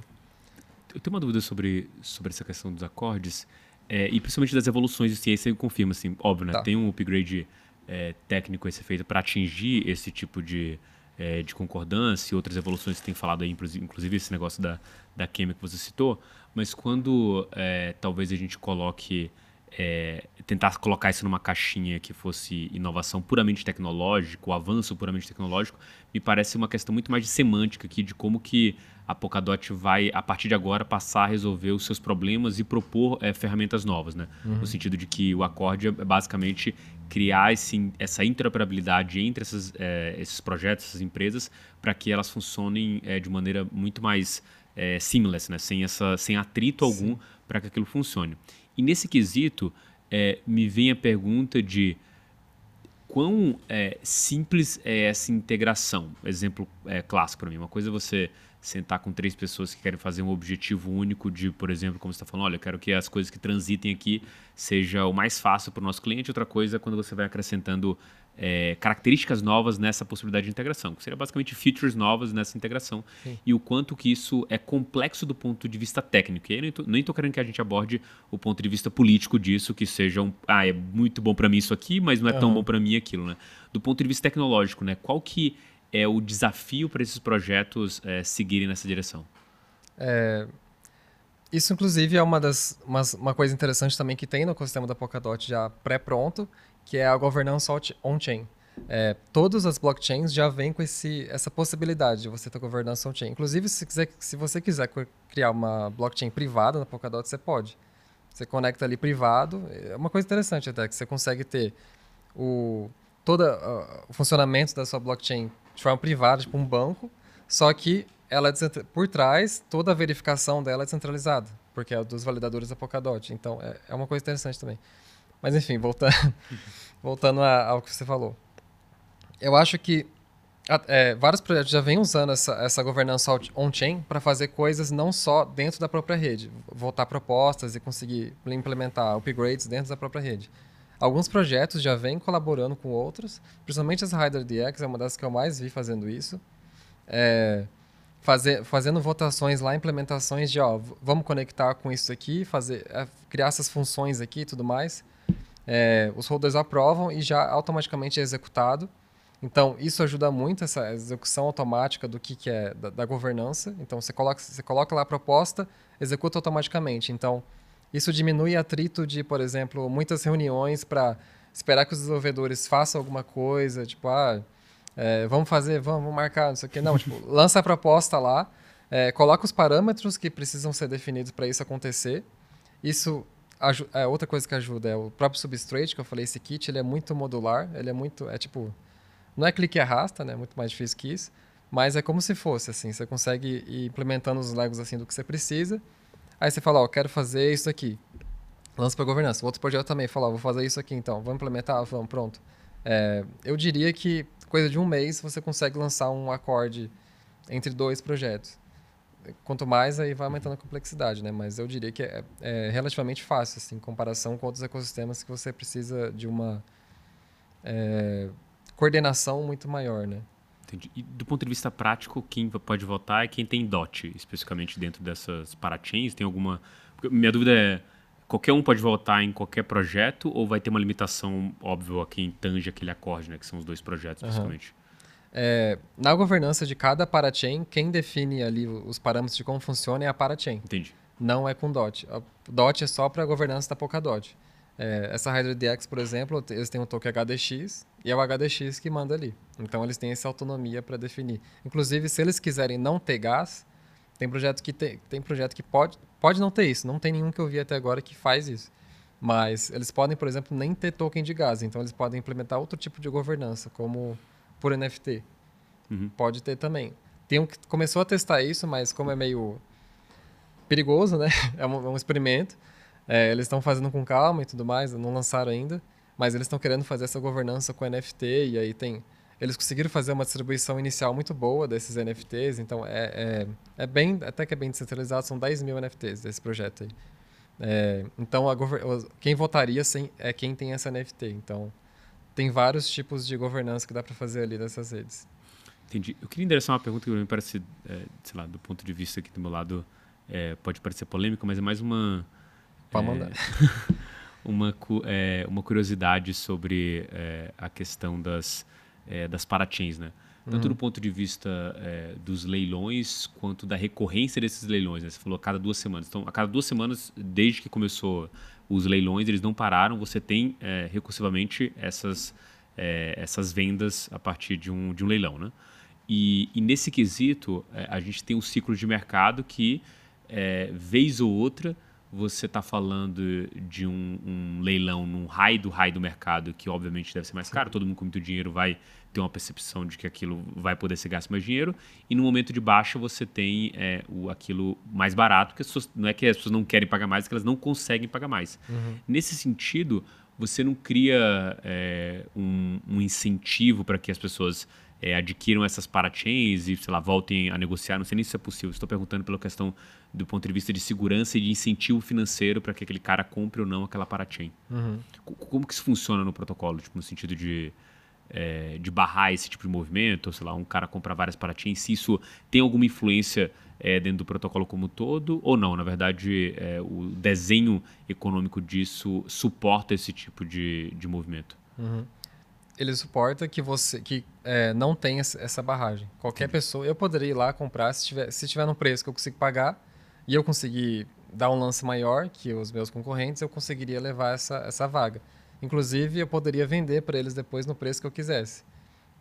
Eu tenho uma dúvida sobre, sobre essa questão dos acordes é, e principalmente das evoluções de ciência, eu confirmo, assim, óbvio, né? Tá. Tem um upgrade é, técnico a ser feito para atingir esse tipo de, é, de concordância e outras evoluções que tem falado aí, inclusive esse negócio da, da química que você citou, mas quando é, talvez a gente coloque é, tentar colocar isso numa caixinha que fosse inovação puramente tecnológica, o avanço puramente tecnológico, me parece uma questão muito mais de semântica aqui, de como que a Polkadot vai, a partir de agora, passar a resolver os seus problemas e propor é, ferramentas novas, né? Uhum. No sentido de que o acorde é basicamente criar esse, essa interoperabilidade entre essas, é, esses projetos, essas empresas, para que elas funcionem é, de maneira muito mais é, seamless, né? sem, essa, sem atrito algum para que aquilo funcione. E nesse quesito, é, me vem a pergunta de quão é, simples é essa integração. Exemplo é, clássico para mim. Uma coisa é você sentar com três pessoas que querem fazer um objetivo único de, por exemplo, como você está falando, olha, eu quero que as coisas que transitem aqui seja o mais fácil para o nosso cliente. Outra coisa é quando você vai acrescentando é, características novas nessa possibilidade de integração, que seria basicamente features novas nessa integração Sim. e o quanto que isso é complexo do ponto de vista técnico. E aí nem estou querendo que a gente aborde o ponto de vista político disso, que seja um, ah, é muito bom para mim isso aqui, mas não é uhum. tão bom para mim aquilo, né? Do ponto de vista tecnológico, né? Qual que é o desafio para esses projetos é, seguirem nessa direção?
É, isso, inclusive, é uma, das, uma, uma coisa interessante também que tem no ecossistema da Polkadot já pré-pronto, que é a governança on-chain. É, todas as blockchains já vêm com esse, essa possibilidade de você ter governança on-chain. Inclusive, se, quiser, se você quiser criar uma blockchain privada na Polkadot, você pode. Você conecta ali privado. É uma coisa interessante até, que você consegue ter o, todo o funcionamento da sua blockchain de forma privada, tipo um banco, só que ela é por trás, toda a verificação dela é descentralizada, porque é dos validadores da Polkadot. Então, é, é uma coisa interessante também. Mas, enfim, [laughs] voltando, voltando ao que você falou. Eu acho que é, vários projetos já vêm usando essa, essa governança on-chain para fazer coisas não só dentro da própria rede, voltar propostas e conseguir implementar upgrades dentro da própria rede. Alguns projetos já vêm colaborando com outros, principalmente as RiderDX é uma das que eu mais vi fazendo isso. é, fazer, fazendo votações lá, implementações de, ó, vamos conectar com isso aqui, fazer, é, criar essas funções aqui e tudo mais. É, os holders aprovam e já automaticamente é executado. Então, isso ajuda muito essa execução automática do que, que é da, da, governança. Então, você coloca, você coloca lá a proposta, executa automaticamente. Então, isso diminui atrito de, por exemplo, muitas reuniões para esperar que os desenvolvedores façam alguma coisa, tipo, ah, é, vamos fazer, vamos, vamos, marcar, não sei o quê. Não, [laughs] tipo, lança a proposta lá, é, coloca os parâmetros que precisam ser definidos para isso acontecer. Isso é outra coisa que ajuda é o próprio substrate que eu falei, esse kit, ele é muito modular, ele é muito, é tipo, não é clique e arrasta, né? Muito mais difícil que isso, mas é como se fosse assim, você consegue ir implementando os legos assim do que você precisa. Aí você fala, ó, quero fazer isso aqui. Lança para governança. O outro projeto também fala, ó, vou fazer isso aqui então. Vamos implementar? Vamos, pronto. É, eu diria que coisa de um mês você consegue lançar um acorde entre dois projetos. Quanto mais, aí vai aumentando a complexidade, né? Mas eu diria que é, é relativamente fácil, assim, em comparação com outros ecossistemas que você precisa de uma é, coordenação muito maior, né?
Entendi. E do ponto de vista prático, quem pode votar é quem tem DOT, especificamente dentro dessas parachains? Tem alguma... Minha dúvida é, qualquer um pode votar em qualquer projeto ou vai ter uma limitação, óbvio, a quem tange aquele acorde, né? Que são os dois projetos, uhum. especificamente.
É, na governança de cada parachain, quem define ali os parâmetros de como funciona é a parachain.
Entendi.
Não é com DOT. A DOT é só para a governança da Polkadot. É, essa HydroDX, por exemplo, eles têm um token HDX e é o HDX que manda ali. Então eles têm essa autonomia para definir. Inclusive, se eles quiserem não ter gás, tem projeto que tem, tem projeto que pode, pode não ter isso. Não tem nenhum que eu vi até agora que faz isso. Mas eles podem, por exemplo, nem ter token de gás. Então eles podem implementar outro tipo de governança, como por NFT. Uhum. Pode ter também. Tem um que começou a testar isso, mas como é meio perigoso, né? [laughs] É um, é um experimento. É, eles estão fazendo com calma e tudo mais, não lançaram ainda, mas eles estão querendo fazer essa governança com NFT e aí tem eles conseguiram fazer uma distribuição inicial muito boa desses NFTs, então é, é, é bem, até que é bem descentralizado, são 10 mil NFTs desse projeto aí. É, então, a, quem votaria sem, é quem tem essa NFT. Então, tem vários tipos de governança que dá para fazer ali nessas redes.
Entendi. Eu queria endereçar uma pergunta que me parece, é, sei lá, do ponto de vista aqui do meu lado, é, pode parecer polêmica, mas é mais uma
Pode mandar. [laughs]
uma, é, uma curiosidade sobre é, a questão das, é, das parachains, né? Tanto uhum. do ponto de vista é, dos leilões, quanto da recorrência desses leilões. Né? Você falou a cada duas semanas. Então, a cada duas semanas, desde que começou os leilões, eles não pararam. Você tem é, recursivamente essas, é, essas vendas a partir de um, de um leilão, né? E, e nesse quesito, é, a gente tem um ciclo de mercado que, é, vez ou outra, você está falando de um, um, leilão num raio do raio do mercado, que obviamente deve ser mais caro, todo mundo com muito dinheiro vai ter uma percepção de que aquilo vai poder ser gasto mais dinheiro, e no momento de baixa você tem é, o, aquilo mais barato, porque pessoas, não é que as pessoas não querem pagar mais, é que elas não conseguem pagar mais. Uhum. Nesse sentido, você não cria é, um, um incentivo para que as pessoas é, adquiram essas parachains e, sei lá, voltem a negociar. Não sei nem se isso é possível. Estou perguntando pela questão do ponto de vista de segurança e de incentivo financeiro para que aquele cara compre ou não aquela parachain. Uhum. Como que isso funciona no protocolo? Tipo, no sentido de, é, de barrar esse tipo de movimento? Ou, sei lá, um cara compra várias parachains. Se isso tem alguma influência é, dentro do protocolo como um todo ou não? Na verdade, é, o desenho econômico disso suporta esse tipo de, de movimento.
Uhum ele suporta que você que é, não tenha essa barragem. Qualquer pessoa, eu poderia ir lá comprar se tiver, se tiver no preço que eu consigo pagar e eu conseguir dar um lance maior que os meus concorrentes, eu conseguiria levar essa, essa vaga. Inclusive, eu poderia vender para eles depois no preço que eu quisesse.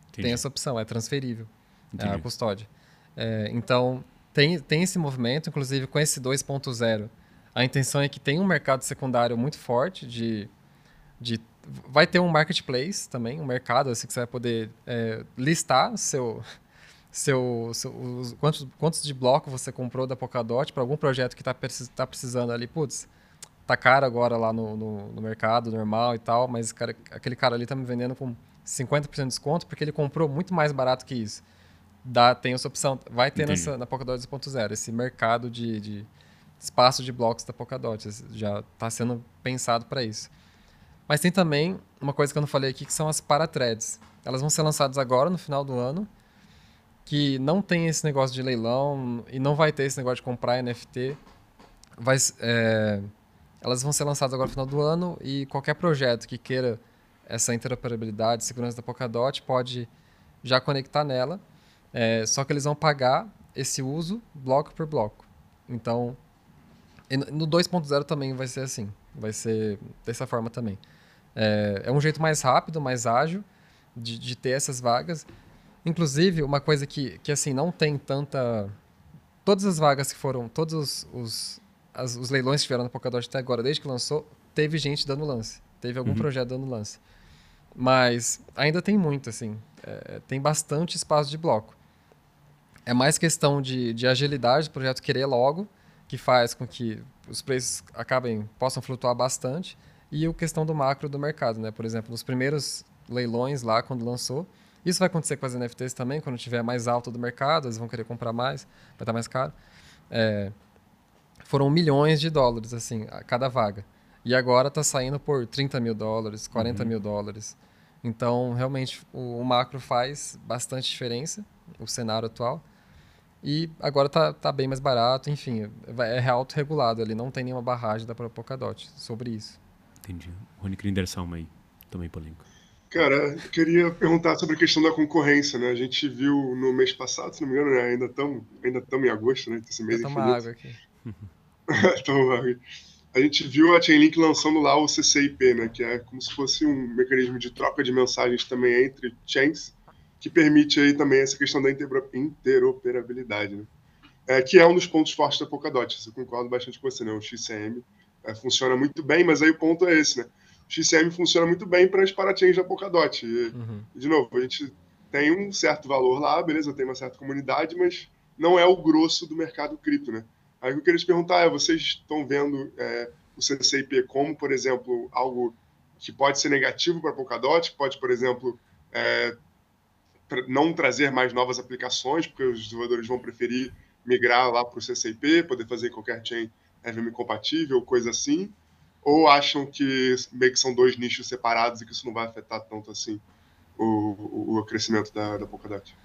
Entendi. Tem essa opção, é transferível é a custódia. É, então, tem, tem esse movimento, inclusive com esse 2.0. A intenção é que tenha um mercado secundário muito forte de, de vai ter um marketplace também, um mercado assim que você vai poder é, listar seu, seu, seu os, quantos, quantos de bloco você comprou da Polkadot para algum projeto que está tá precisando ali, putz, tá caro agora lá no, no, no, mercado normal e tal, mas cara, aquele cara ali está me vendendo com 50% de desconto porque ele comprou muito mais barato que isso. Dá, tem essa opção, vai ter nessa, na Polkadot 2.0 esse mercado de, de espaço de blocos da Polkadot, já está sendo pensado para isso. Mas tem também uma coisa que eu não falei aqui, que são as parathreads. Elas vão ser lançadas agora, no final do ano. que não tem esse negócio de leilão e não vai ter esse negócio de comprar NFT. Vai, é, elas vão ser lançadas agora no final do ano e qualquer projeto que queira essa interoperabilidade, segurança da Polkadot, pode já conectar nela. É, só que eles vão pagar esse uso bloco por bloco. Então, no 2.0 também vai ser assim. Vai ser dessa forma também. É, é um jeito mais rápido, mais ágil de, de, ter essas vagas. Inclusive, uma coisa que, que assim, não tem tanta... Todas as vagas que foram... Todos os, os, as, os leilões que tiveram na Polkadot até agora, desde que lançou, teve gente dando lance. Teve algum uhum. projeto dando lance. Mas ainda tem muito, assim. É, tem bastante espaço de bloco. É mais questão de, de agilidade do projeto querer logo, que faz com que os preços acabem possam flutuar bastante e a questão do macro do mercado, né? Por exemplo, nos primeiros leilões lá quando lançou, isso vai acontecer com as NFTs também, quando tiver mais alto do mercado, eles vão querer comprar mais, vai estar mais caro. É, foram milhões de dólares assim a cada vaga e agora está saindo por 30 mil dólares, 40 uhum. mil dólares. Então, realmente, o, o macro faz bastante diferença, o cenário atual. E agora tá, tá bem mais barato, enfim, é autorregulado ali, não tem nenhuma barragem da própria Polkadot sobre isso.
Entendi. Rony Grindersalm aí, também polêmico.
Cara, eu queria perguntar sobre a questão da concorrência, né? A gente viu no mês passado, se não me engano, né? ainda estamos ainda em agosto, né? Esse mês
infinito. água aqui. [laughs]
Toma água. A gente viu a Chainlink lançando lá o CCIP, né? Que é como se fosse um mecanismo de troca de mensagens também entre chains que permite aí também essa questão da interoperabilidade, né? É, que é um dos pontos fortes da Polkadot. Eu concordo bastante com você, né? O XCM é, funciona muito bem, mas aí o ponto é esse, né? O XCM funciona muito bem para as parachains da Polkadot. E, uhum. de novo, a gente tem um certo valor lá, beleza, tem uma certa comunidade, mas não é o grosso do mercado cripto, né? Aí o que eu queria te perguntar é, vocês estão vendo é, o CCIP como, por exemplo, algo que pode ser negativo para a Polkadot, pode, por exemplo, é, não trazer mais novas aplicações, porque os desenvolvedores vão preferir migrar lá para o CCIP, poder fazer qualquer chain RVM compatível, coisa assim, ou acham que meio que são dois nichos separados e que isso não vai afetar tanto assim o, o, o crescimento da, da Polkadot?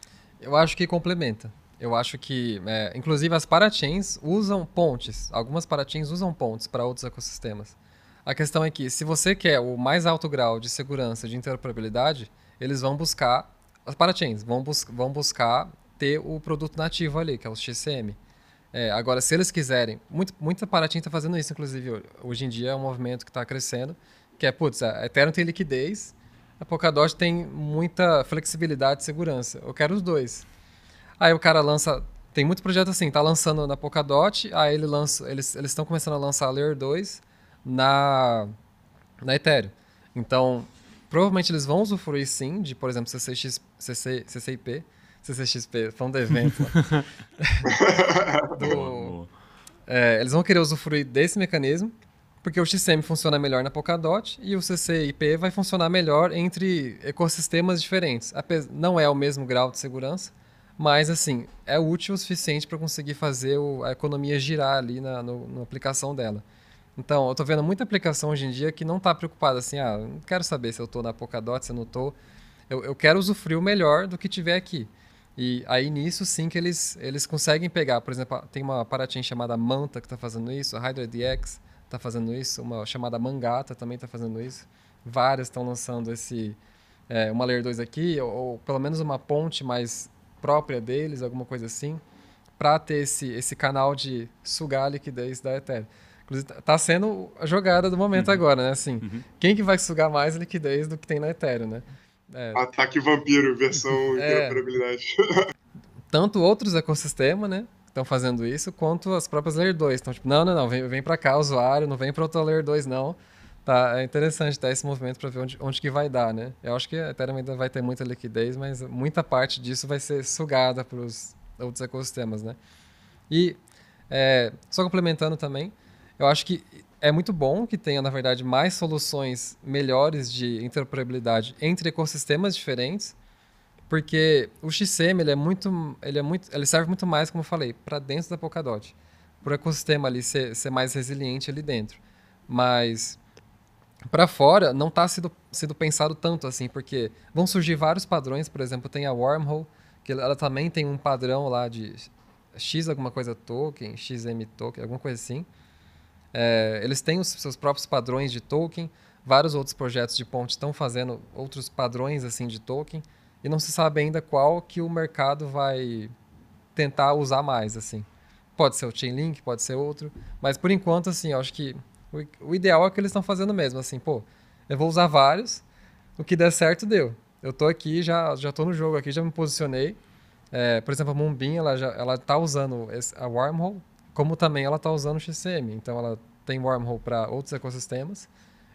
Eu acho que complementa. Eu acho que, é, inclusive, as parachains usam pontes. Algumas parachains usam pontes para outros ecossistemas. A questão é que, se você quer o mais alto grau de segurança de interoperabilidade, eles vão buscar as parachains vão, bus vão buscar ter o produto nativo ali, que é o XCM. É, agora, se eles quiserem, muito, muita parachain está fazendo isso, inclusive, hoje em dia é um movimento que está crescendo, que é, putz, a Ethereum tem liquidez, a Polkadot tem muita flexibilidade e segurança. Eu quero os dois. Aí o cara lança, tem muito projeto assim, tá lançando na Polkadot, aí ele lança, eles estão começando a lançar a Layer 2 na, na Ethereum. Então, Provavelmente eles vão usufruir sim de, por exemplo, CCX, CC, CCIP, CCXP, falando [laughs] do evento. do, é, eles vão querer usufruir desse mecanismo, porque o XCM funciona melhor na Polkadot e o CCIP vai funcionar melhor entre ecossistemas diferentes. Não é o mesmo grau de segurança, mas assim, é útil o suficiente para conseguir fazer o, a economia girar ali na, no, na aplicação dela. Então, eu estou vendo muita aplicação hoje em dia que não está preocupada assim, ah, não quero saber se eu estou na Polkadot, se eu não estou. Eu, eu quero usufruir o melhor do que tiver aqui. E aí nisso sim que eles, eles conseguem pegar. Por exemplo, tem uma parachain chamada Manta que está fazendo isso, a HydroDX está fazendo isso, uma chamada Mangata também está fazendo isso. Várias estão lançando esse é, uma Layer 2 aqui, ou, ou, pelo menos uma ponte mais própria deles, alguma coisa assim, para ter esse, esse canal de sugar a liquidez da Ethereum. Inclusive, tá sendo a jogada do momento uhum. agora, né? Assim, uhum. quem que vai sugar mais liquidez do que tem na Ethereum, né?
É. Ataque vampiro, versão [laughs] é. interoperabilidade.
Tanto outros ecossistemas, né? Estão fazendo isso, quanto as próprias Layer 2. Então, tipo, não, não, não, vem, vem para cá, usuário, não vem para outra Layer 2, não. Tá, é interessante ter esse movimento para ver onde, onde que vai dar, né? Eu acho que a Ethereum ainda vai ter muita liquidez, mas muita parte disso vai ser sugada para os outros ecossistemas, né? E, é, só complementando também, eu acho que é muito bom que tenha, na verdade, mais soluções melhores de interoperabilidade entre ecossistemas diferentes, porque o XCM ele é muito, ele é muito, ele serve muito mais, como eu falei, para dentro da Polkadot, para o ecossistema ali ser, ser mais resiliente ali dentro. Mas para fora não está sendo, sendo pensado tanto assim, porque vão surgir vários padrões, por exemplo, tem a Wormhole, que ela também tem um padrão lá de X alguma coisa token, XM token, alguma coisa assim. É, eles têm os seus próprios padrões de token, vários outros projetos de ponte estão fazendo outros padrões assim de token e não se sabe ainda qual que o mercado vai tentar usar mais assim. Pode ser o Chainlink, pode ser outro, mas por enquanto assim, eu acho que o, o ideal é o que eles estão fazendo mesmo, assim, pô, eu vou usar vários, o que der certo deu. Eu tô aqui, já já tô no jogo aqui, já me posicionei. É, por exemplo, a Moonbeam, ela já ela tá usando a Wormhole, como também ela tá usando o XCM. Então ela tem Wormhole para outros ecossistemas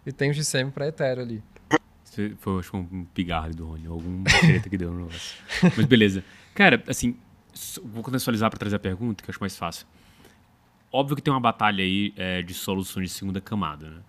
e tem o GCM para Ethereum ali.
Foi, acho um pigarro do Rony, algum treta que deu no negócio. Mas beleza. Cara, assim, vou contextualizar para trazer a pergunta, que eu acho mais fácil. Óbvio que tem uma batalha aí é, de soluções de segunda camada, né?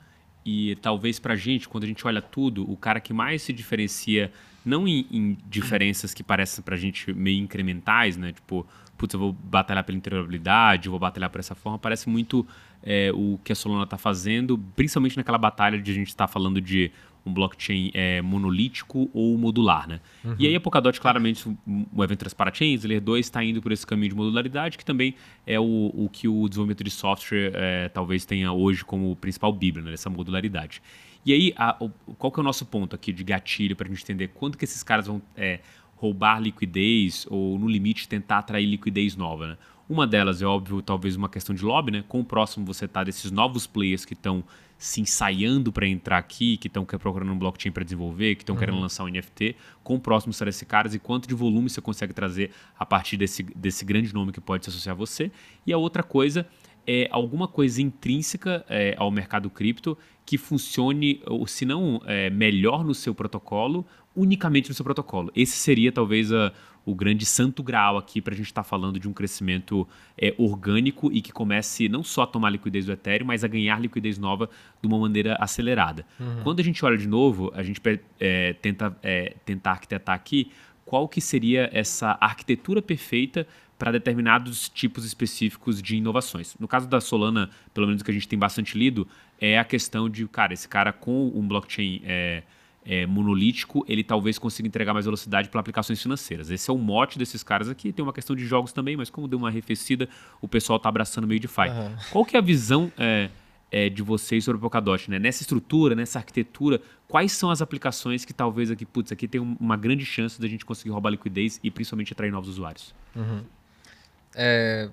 E talvez pra gente, quando a gente olha tudo, o cara que mais se diferencia, não em, em diferenças que parecem pra gente meio incrementais, né? Tipo, putz, eu vou batalhar pela interoperabilidade, vou batalhar por essa forma, parece muito é, o que a Solana está fazendo, principalmente naquela batalha de a gente estar tá falando de um blockchain é, monolítico ou modular, né? Uhum. E aí a Polkadot, claramente, o evento das parachains, Layer 2 está indo por esse caminho de modularidade, que também é o, o que o desenvolvimento de software é, talvez tenha hoje como principal bíblia, né? Essa modularidade. E aí, a, o, qual que é o nosso ponto aqui de gatilho para a gente entender quanto que esses caras vão é, roubar liquidez ou, no limite, tentar atrair liquidez nova, né? Uma delas é, óbvio, talvez uma questão de lobby, né? Com o próximo você tá desses novos players que estão se ensaiando para entrar aqui, que estão procurando um blockchain para desenvolver, que estão uhum. querendo lançar um NFT, com o próximo será esse caras e quanto de volume você consegue trazer a partir desse, desse grande nome que pode se associar a você. E a outra coisa é alguma coisa intrínseca é, ao mercado cripto que funcione, ou se não é, melhor no seu protocolo, unicamente no seu protocolo. Esse seria talvez a, o grande santo grau aqui para a gente estar tá falando de um crescimento é, orgânico e que comece não só a tomar liquidez do Ethereum, mas a ganhar liquidez nova de uma maneira acelerada. Uhum. Quando a gente olha de novo, a gente é, tenta é, tentar arquitetar aqui qual que seria essa arquitetura perfeita para determinados tipos específicos de inovações. No caso da Solana, pelo menos que a gente tem bastante lido, é a questão de, cara, esse cara com um blockchain é, é, monolítico, ele talvez consiga entregar mais velocidade para aplicações financeiras. Esse é o mote desses caras aqui. Tem uma questão de jogos também, mas como deu uma arrefecida, o pessoal está abraçando meio de Fi. Uhum. Qual que é a visão é, é, de vocês sobre o Polkadot? Né? Nessa estrutura, nessa arquitetura, quais são as aplicações que talvez aqui, putz, aqui tem uma grande chance da gente conseguir roubar liquidez e principalmente atrair novos usuários?
Uhum. É...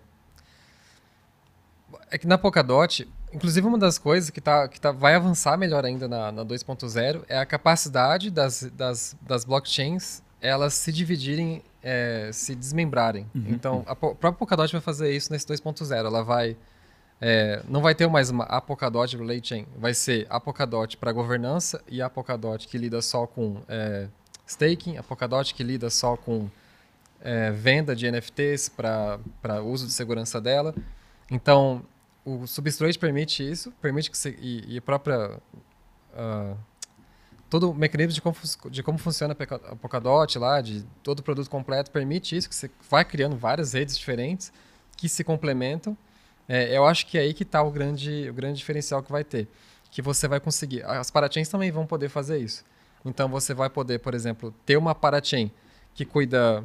é que na Polkadot Inclusive, uma das coisas que, tá, que tá, vai avançar melhor ainda na, na 2.0 é a capacidade das, das, das blockchains elas se dividirem, é, se desmembrarem. Uhum. Então, a, própria Polkadot vai fazer isso nesse 2.0. Ela vai... É, não vai ter mais uma a Polkadot Relay Chain. Vai ser a Polkadot para governança e a Polkadot que lida só com é, staking, a Polkadot que lida só com é, venda de NFTs para uso de segurança dela. Então, o Substrate permite isso, permite que você, e, e própria uh, todo o mecanismo de como, de como funciona a Polkadot lá, de todo o produto completo, permite isso, que você vai criando várias redes diferentes que se complementam. É, eu acho que é aí que está o grande, o grande diferencial que vai ter. Que você vai conseguir. As parachains também vão poder fazer isso. Então você vai poder, por exemplo, ter uma parachain que cuida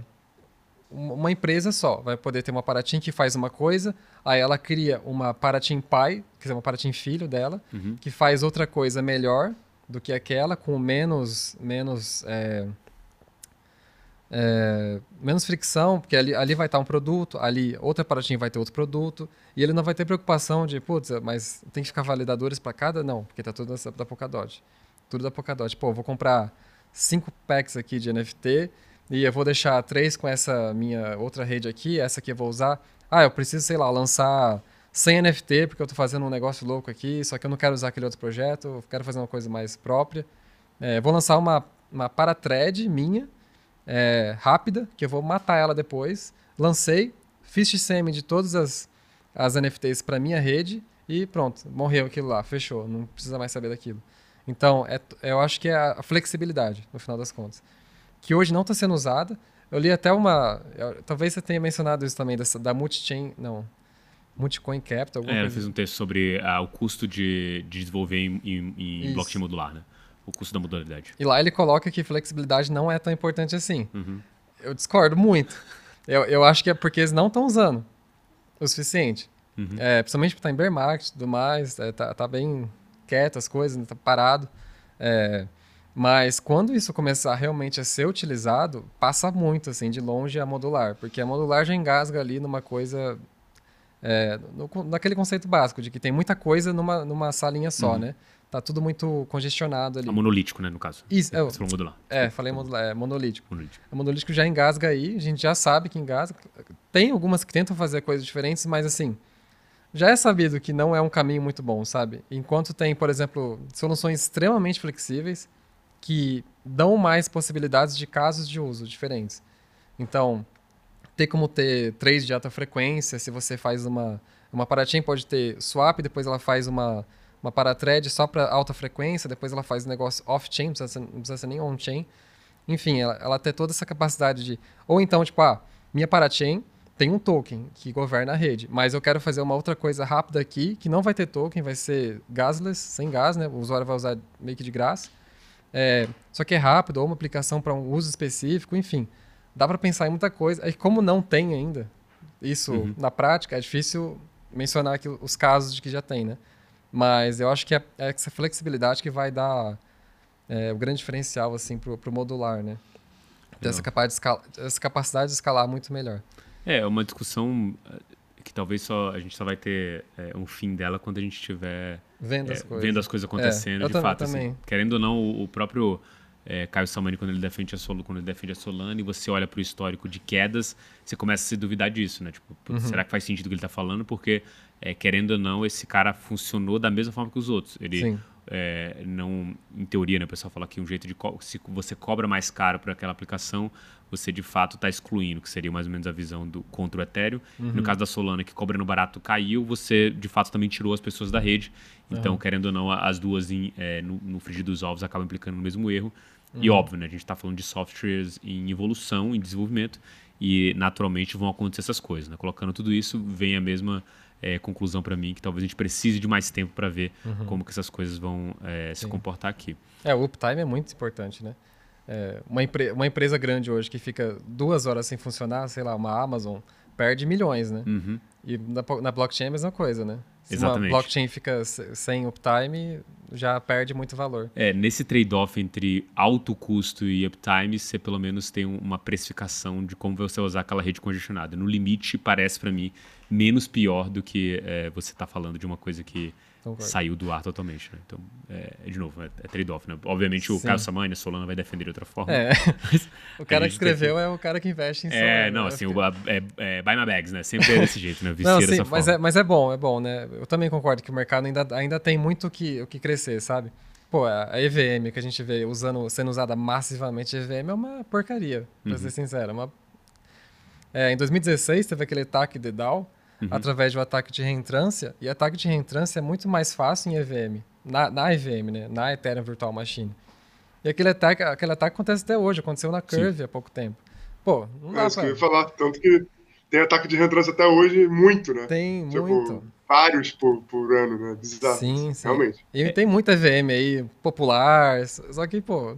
uma empresa só. Vai poder ter uma Paratim que faz uma coisa, aí ela cria uma Paratim pai, quer dizer, uma Paratim filho dela, uhum. que faz outra coisa melhor do que aquela, com menos, menos, é, é, menos fricção, porque ali, ali vai estar um produto, ali outra Paratim vai ter outro produto, e ele não vai ter preocupação de, putz, mas tem que ficar validadores para cada? Não, porque está tudo da, da Polkadot. Tudo da Polkadot. Pô, vou comprar cinco packs aqui de NFT, e eu vou deixar três com essa minha outra rede aqui, essa aqui eu vou usar. Ah, eu preciso, sei lá, lançar 100 NFT porque eu estou fazendo um negócio louco aqui, só que eu não quero usar aquele outro projeto, eu quero fazer uma coisa mais própria. É, vou lançar uma, uma para-thread minha, é, rápida, que eu vou matar ela depois. Lancei, fiz XSM de todas as, as NFTs para minha rede e pronto, morreu aquilo lá, fechou, não precisa mais saber daquilo. Então, é, eu acho que é a flexibilidade, no final das contas que hoje não está sendo usada. Eu li até uma. Talvez você tenha mencionado isso também, dessa, da Multichain. Não. Multicoin Capital.
É, ela fez um texto sobre ah, o custo de, de desenvolver em, em, em blockchain modular, né? O custo da modalidade.
E lá ele coloca que flexibilidade não é tão importante assim. Uhum. Eu discordo muito. Eu, eu acho que é porque eles não estão usando o suficiente. Uhum. É, principalmente porque tá em bear market e tudo mais, é, tá, tá bem quieto as coisas, tá parado. É, mas quando isso começar realmente a ser utilizado, passa muito, assim, de longe a modular. Porque a modular já engasga ali numa coisa... É, no, naquele conceito básico, de que tem muita coisa numa, numa salinha só, uhum. né? Tá tudo muito congestionado ali. É
monolítico, né, no caso.
Isso, é,
Você falou modular.
É, falei modular, é monolítico. monolítico. O monolítico já engasga aí, a gente já sabe que engasga. Tem algumas que tentam fazer coisas diferentes, mas assim, já é sabido que não é um caminho muito bom, sabe? Enquanto tem, por exemplo, soluções extremamente flexíveis que dão mais possibilidades de casos de uso diferentes. Então, ter como ter três de alta frequência, se você faz uma uma parachain pode ter swap, depois ela faz uma uma parathread só para alta frequência, depois ela faz um negócio off-chain, não precisa, ser, não precisa ser nem on-chain. Enfim, ela, ela tem toda essa capacidade de. Ou então, tipo, ah, minha parachain tem um token que governa a rede, mas eu quero fazer uma outra coisa rápida aqui que não vai ter token, vai ser gasless, sem gás, né? O usuário vai usar meio que de graça. É, só que é rápido, ou uma aplicação para um uso específico, enfim. Dá para pensar em muita coisa. E como não tem ainda isso uhum. na prática, é difícil mencionar aqui os casos de que já tem, né? Mas eu acho que é, é essa flexibilidade que vai dar é, o grande diferencial assim para o modular, né? Essa, essa capacidade de escalar muito melhor.
É, uma discussão que talvez só a gente só vai ter é, um fim dela quando a gente estiver
vendo as, é, coisas.
Vendo as coisas acontecendo de fato. Assim, querendo ou não, o, o próprio é, Caio Samani, quando ele defende a Solana, quando ele defende a Solana, e você olha para o histórico de quedas, você começa a se duvidar disso, né? Tipo, uhum. será que faz sentido o que ele está falando? Porque é, querendo ou não, esse cara funcionou da mesma forma que os outros. Ele é, não, em teoria, né, o pessoal fala que um jeito de se você cobra mais caro para aquela aplicação, você de fato está excluindo, que seria mais ou menos a visão do contra o Ethereum. Uhum. No caso da Solana, que cobrando barato caiu, você de fato também tirou as pessoas da rede. Então, uhum. querendo ou não, as duas em, é, no, no frigir dos ovos acabam implicando no mesmo erro. Uhum. E óbvio, né, a gente está falando de softwares em evolução, em desenvolvimento, e naturalmente vão acontecer essas coisas. Né? Colocando tudo isso, vem a mesma é, conclusão para mim que talvez a gente precise de mais tempo para ver uhum. como que essas coisas vão é, se comportar aqui.
É, o uptime é muito importante, né? É, uma, empre uma empresa grande hoje que fica duas horas sem funcionar, sei lá, uma Amazon, perde milhões, né? Uhum. E na, na, blockchain é a mesma coisa, né?
Se Exatamente.
uma blockchain fica sem uptime, já perde muito valor.
É, nesse trade-off entre alto custo e uptime, você pelo menos tem uma precificação de como você usar aquela rede congestionada. No limite, parece para mim menos pior do que é, você está falando de uma coisa que Concordo. saiu do ar totalmente. Né? Então, é, de novo, é, é trade-off. Né? Obviamente, o Caio Samani, a Solana vai defender de outra forma.
É. [laughs] o cara que escreveu é o cara que investe em
é, Solana. É, não, né? assim, o, é, é, buy my bags, né? Sempre é [laughs] desse jeito, né? não, sim,
mas, é, mas é bom, é bom, né? Eu também concordo que o mercado ainda, ainda tem muito que, o que crescer, sabe? Pô, a EVM que a gente vê usando, sendo usada massivamente, a EVM é uma porcaria, pra uhum. ser sincero. Uma... É, em 2016 teve aquele ataque de DAO, uhum. através de um ataque de reentrância. E ataque de reentrância é muito mais fácil em EVM, na, na EVM, né? na Ethereum Virtual Machine. E aquele ataque, aquele ataque acontece até hoje, aconteceu na Curve Sim. há pouco tempo. Pô, não dá é,
pra... que eu ia falar, tanto que tem ataque de reentrância até hoje muito, né?
Tem tipo, muito.
Vários por, por ano, né? Bizarro.
Sim, sim.
Realmente.
E tem muita EVM aí, popular, só que, pô,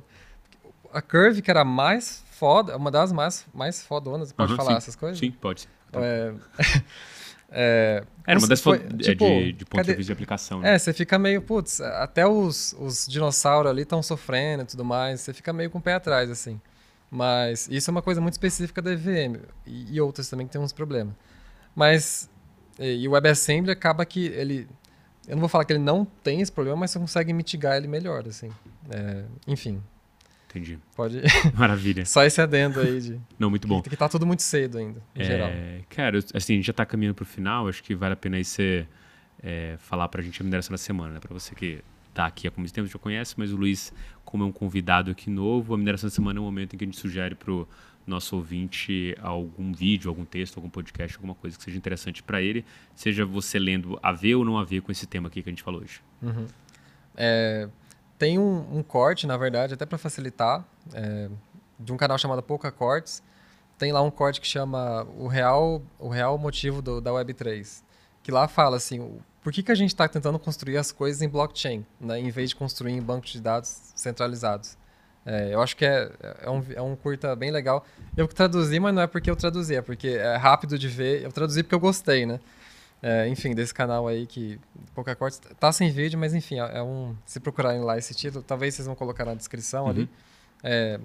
a Curve, que era mais foda, uma das mais, mais fodonas, pode uhum, falar
sim.
essas coisas?
Sim, pode.
É... [laughs] É,
Era uma das foi, é, tipo, de, de ponto cadê? de vista de aplicação.
Né? É, você fica meio, putz, até os, os dinossauros ali estão sofrendo e tudo mais, você fica meio com o pé atrás, assim. Mas isso é uma coisa muito específica da EVM e, e outras também que tem uns problemas. Mas, e, e o WebAssembly acaba que ele, eu não vou falar que ele não tem esse problema, mas você consegue mitigar ele melhor, assim. É, enfim,
Entendi.
Pode. [laughs]
Maravilha.
Só esse adendo aí de.
Não, muito bom.
Que, que tá tudo muito cedo ainda, em é, geral.
Cara, assim, a gente já tá caminhando pro final, acho que vale a pena aí você é, falar pra gente a mineração da semana, né? Pra você que tá aqui há muito tempo, já conhece, mas o Luiz, como é um convidado aqui novo, a mineração da semana é um momento em que a gente sugere pro nosso ouvinte algum vídeo, algum texto, algum podcast, alguma coisa que seja interessante para ele, seja você lendo a ver ou não a ver com esse tema aqui que a gente falou hoje.
Uhum. É, tem um, um corte, na verdade, até para facilitar, é, de um canal chamado Pouca Cortes. Tem lá um corte que chama o real, o real motivo do, da Web3, que lá fala assim, por que, que a gente está tentando construir as coisas em blockchain, né, em vez de construir em bancos de dados centralizados? É, eu acho que é, é, um, é um curta bem legal. Eu traduzi, mas não é porque eu traduzi, é porque é rápido de ver. Eu traduzi porque eu gostei, né? É, enfim, desse canal aí que pouca corte tá sem vídeo, mas enfim, é, é um. Se procurarem lá esse título, talvez vocês vão colocar na descrição uhum. ali. É,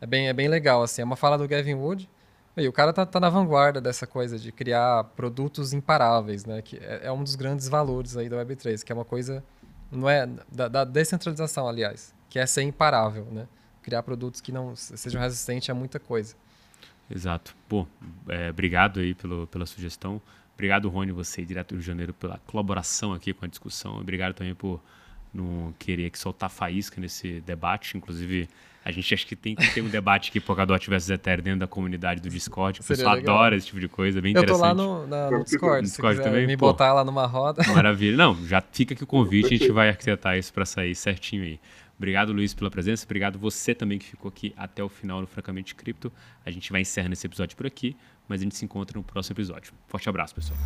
é, bem, é bem legal, assim. É uma fala do Gavin Wood. E o cara tá, tá, na vanguarda dessa coisa de criar produtos imparáveis, né? Que é, é, um dos grandes valores aí da Web3, que é uma coisa. Não é. Da, da, descentralização, aliás, que é ser imparável, né? Criar produtos que não sejam resistentes a muita coisa.
Exato. Pô, é, obrigado aí pelo, pela sugestão. Obrigado, Rony, você, direto do Rio de Janeiro, pela colaboração aqui com a discussão. Obrigado também por não querer que soltar faísca nesse debate. Inclusive, a gente acha que tem que ter um debate aqui Polkadot versus Ethereum dentro da comunidade do Discord. O pessoal legal. adora esse tipo de coisa, bem
eu
interessante.
Eu tô lá no, na, no Discord, no Discord também. me Pô, botar lá numa roda.
Maravilha. Não, já fica aqui o convite, a gente [laughs] vai arquitetar isso para sair certinho aí. Obrigado, Luiz, pela presença. Obrigado você também que ficou aqui até o final no Francamente Cripto. A gente vai encerrando esse episódio por aqui, mas a gente se encontra no próximo episódio. Forte abraço, pessoal.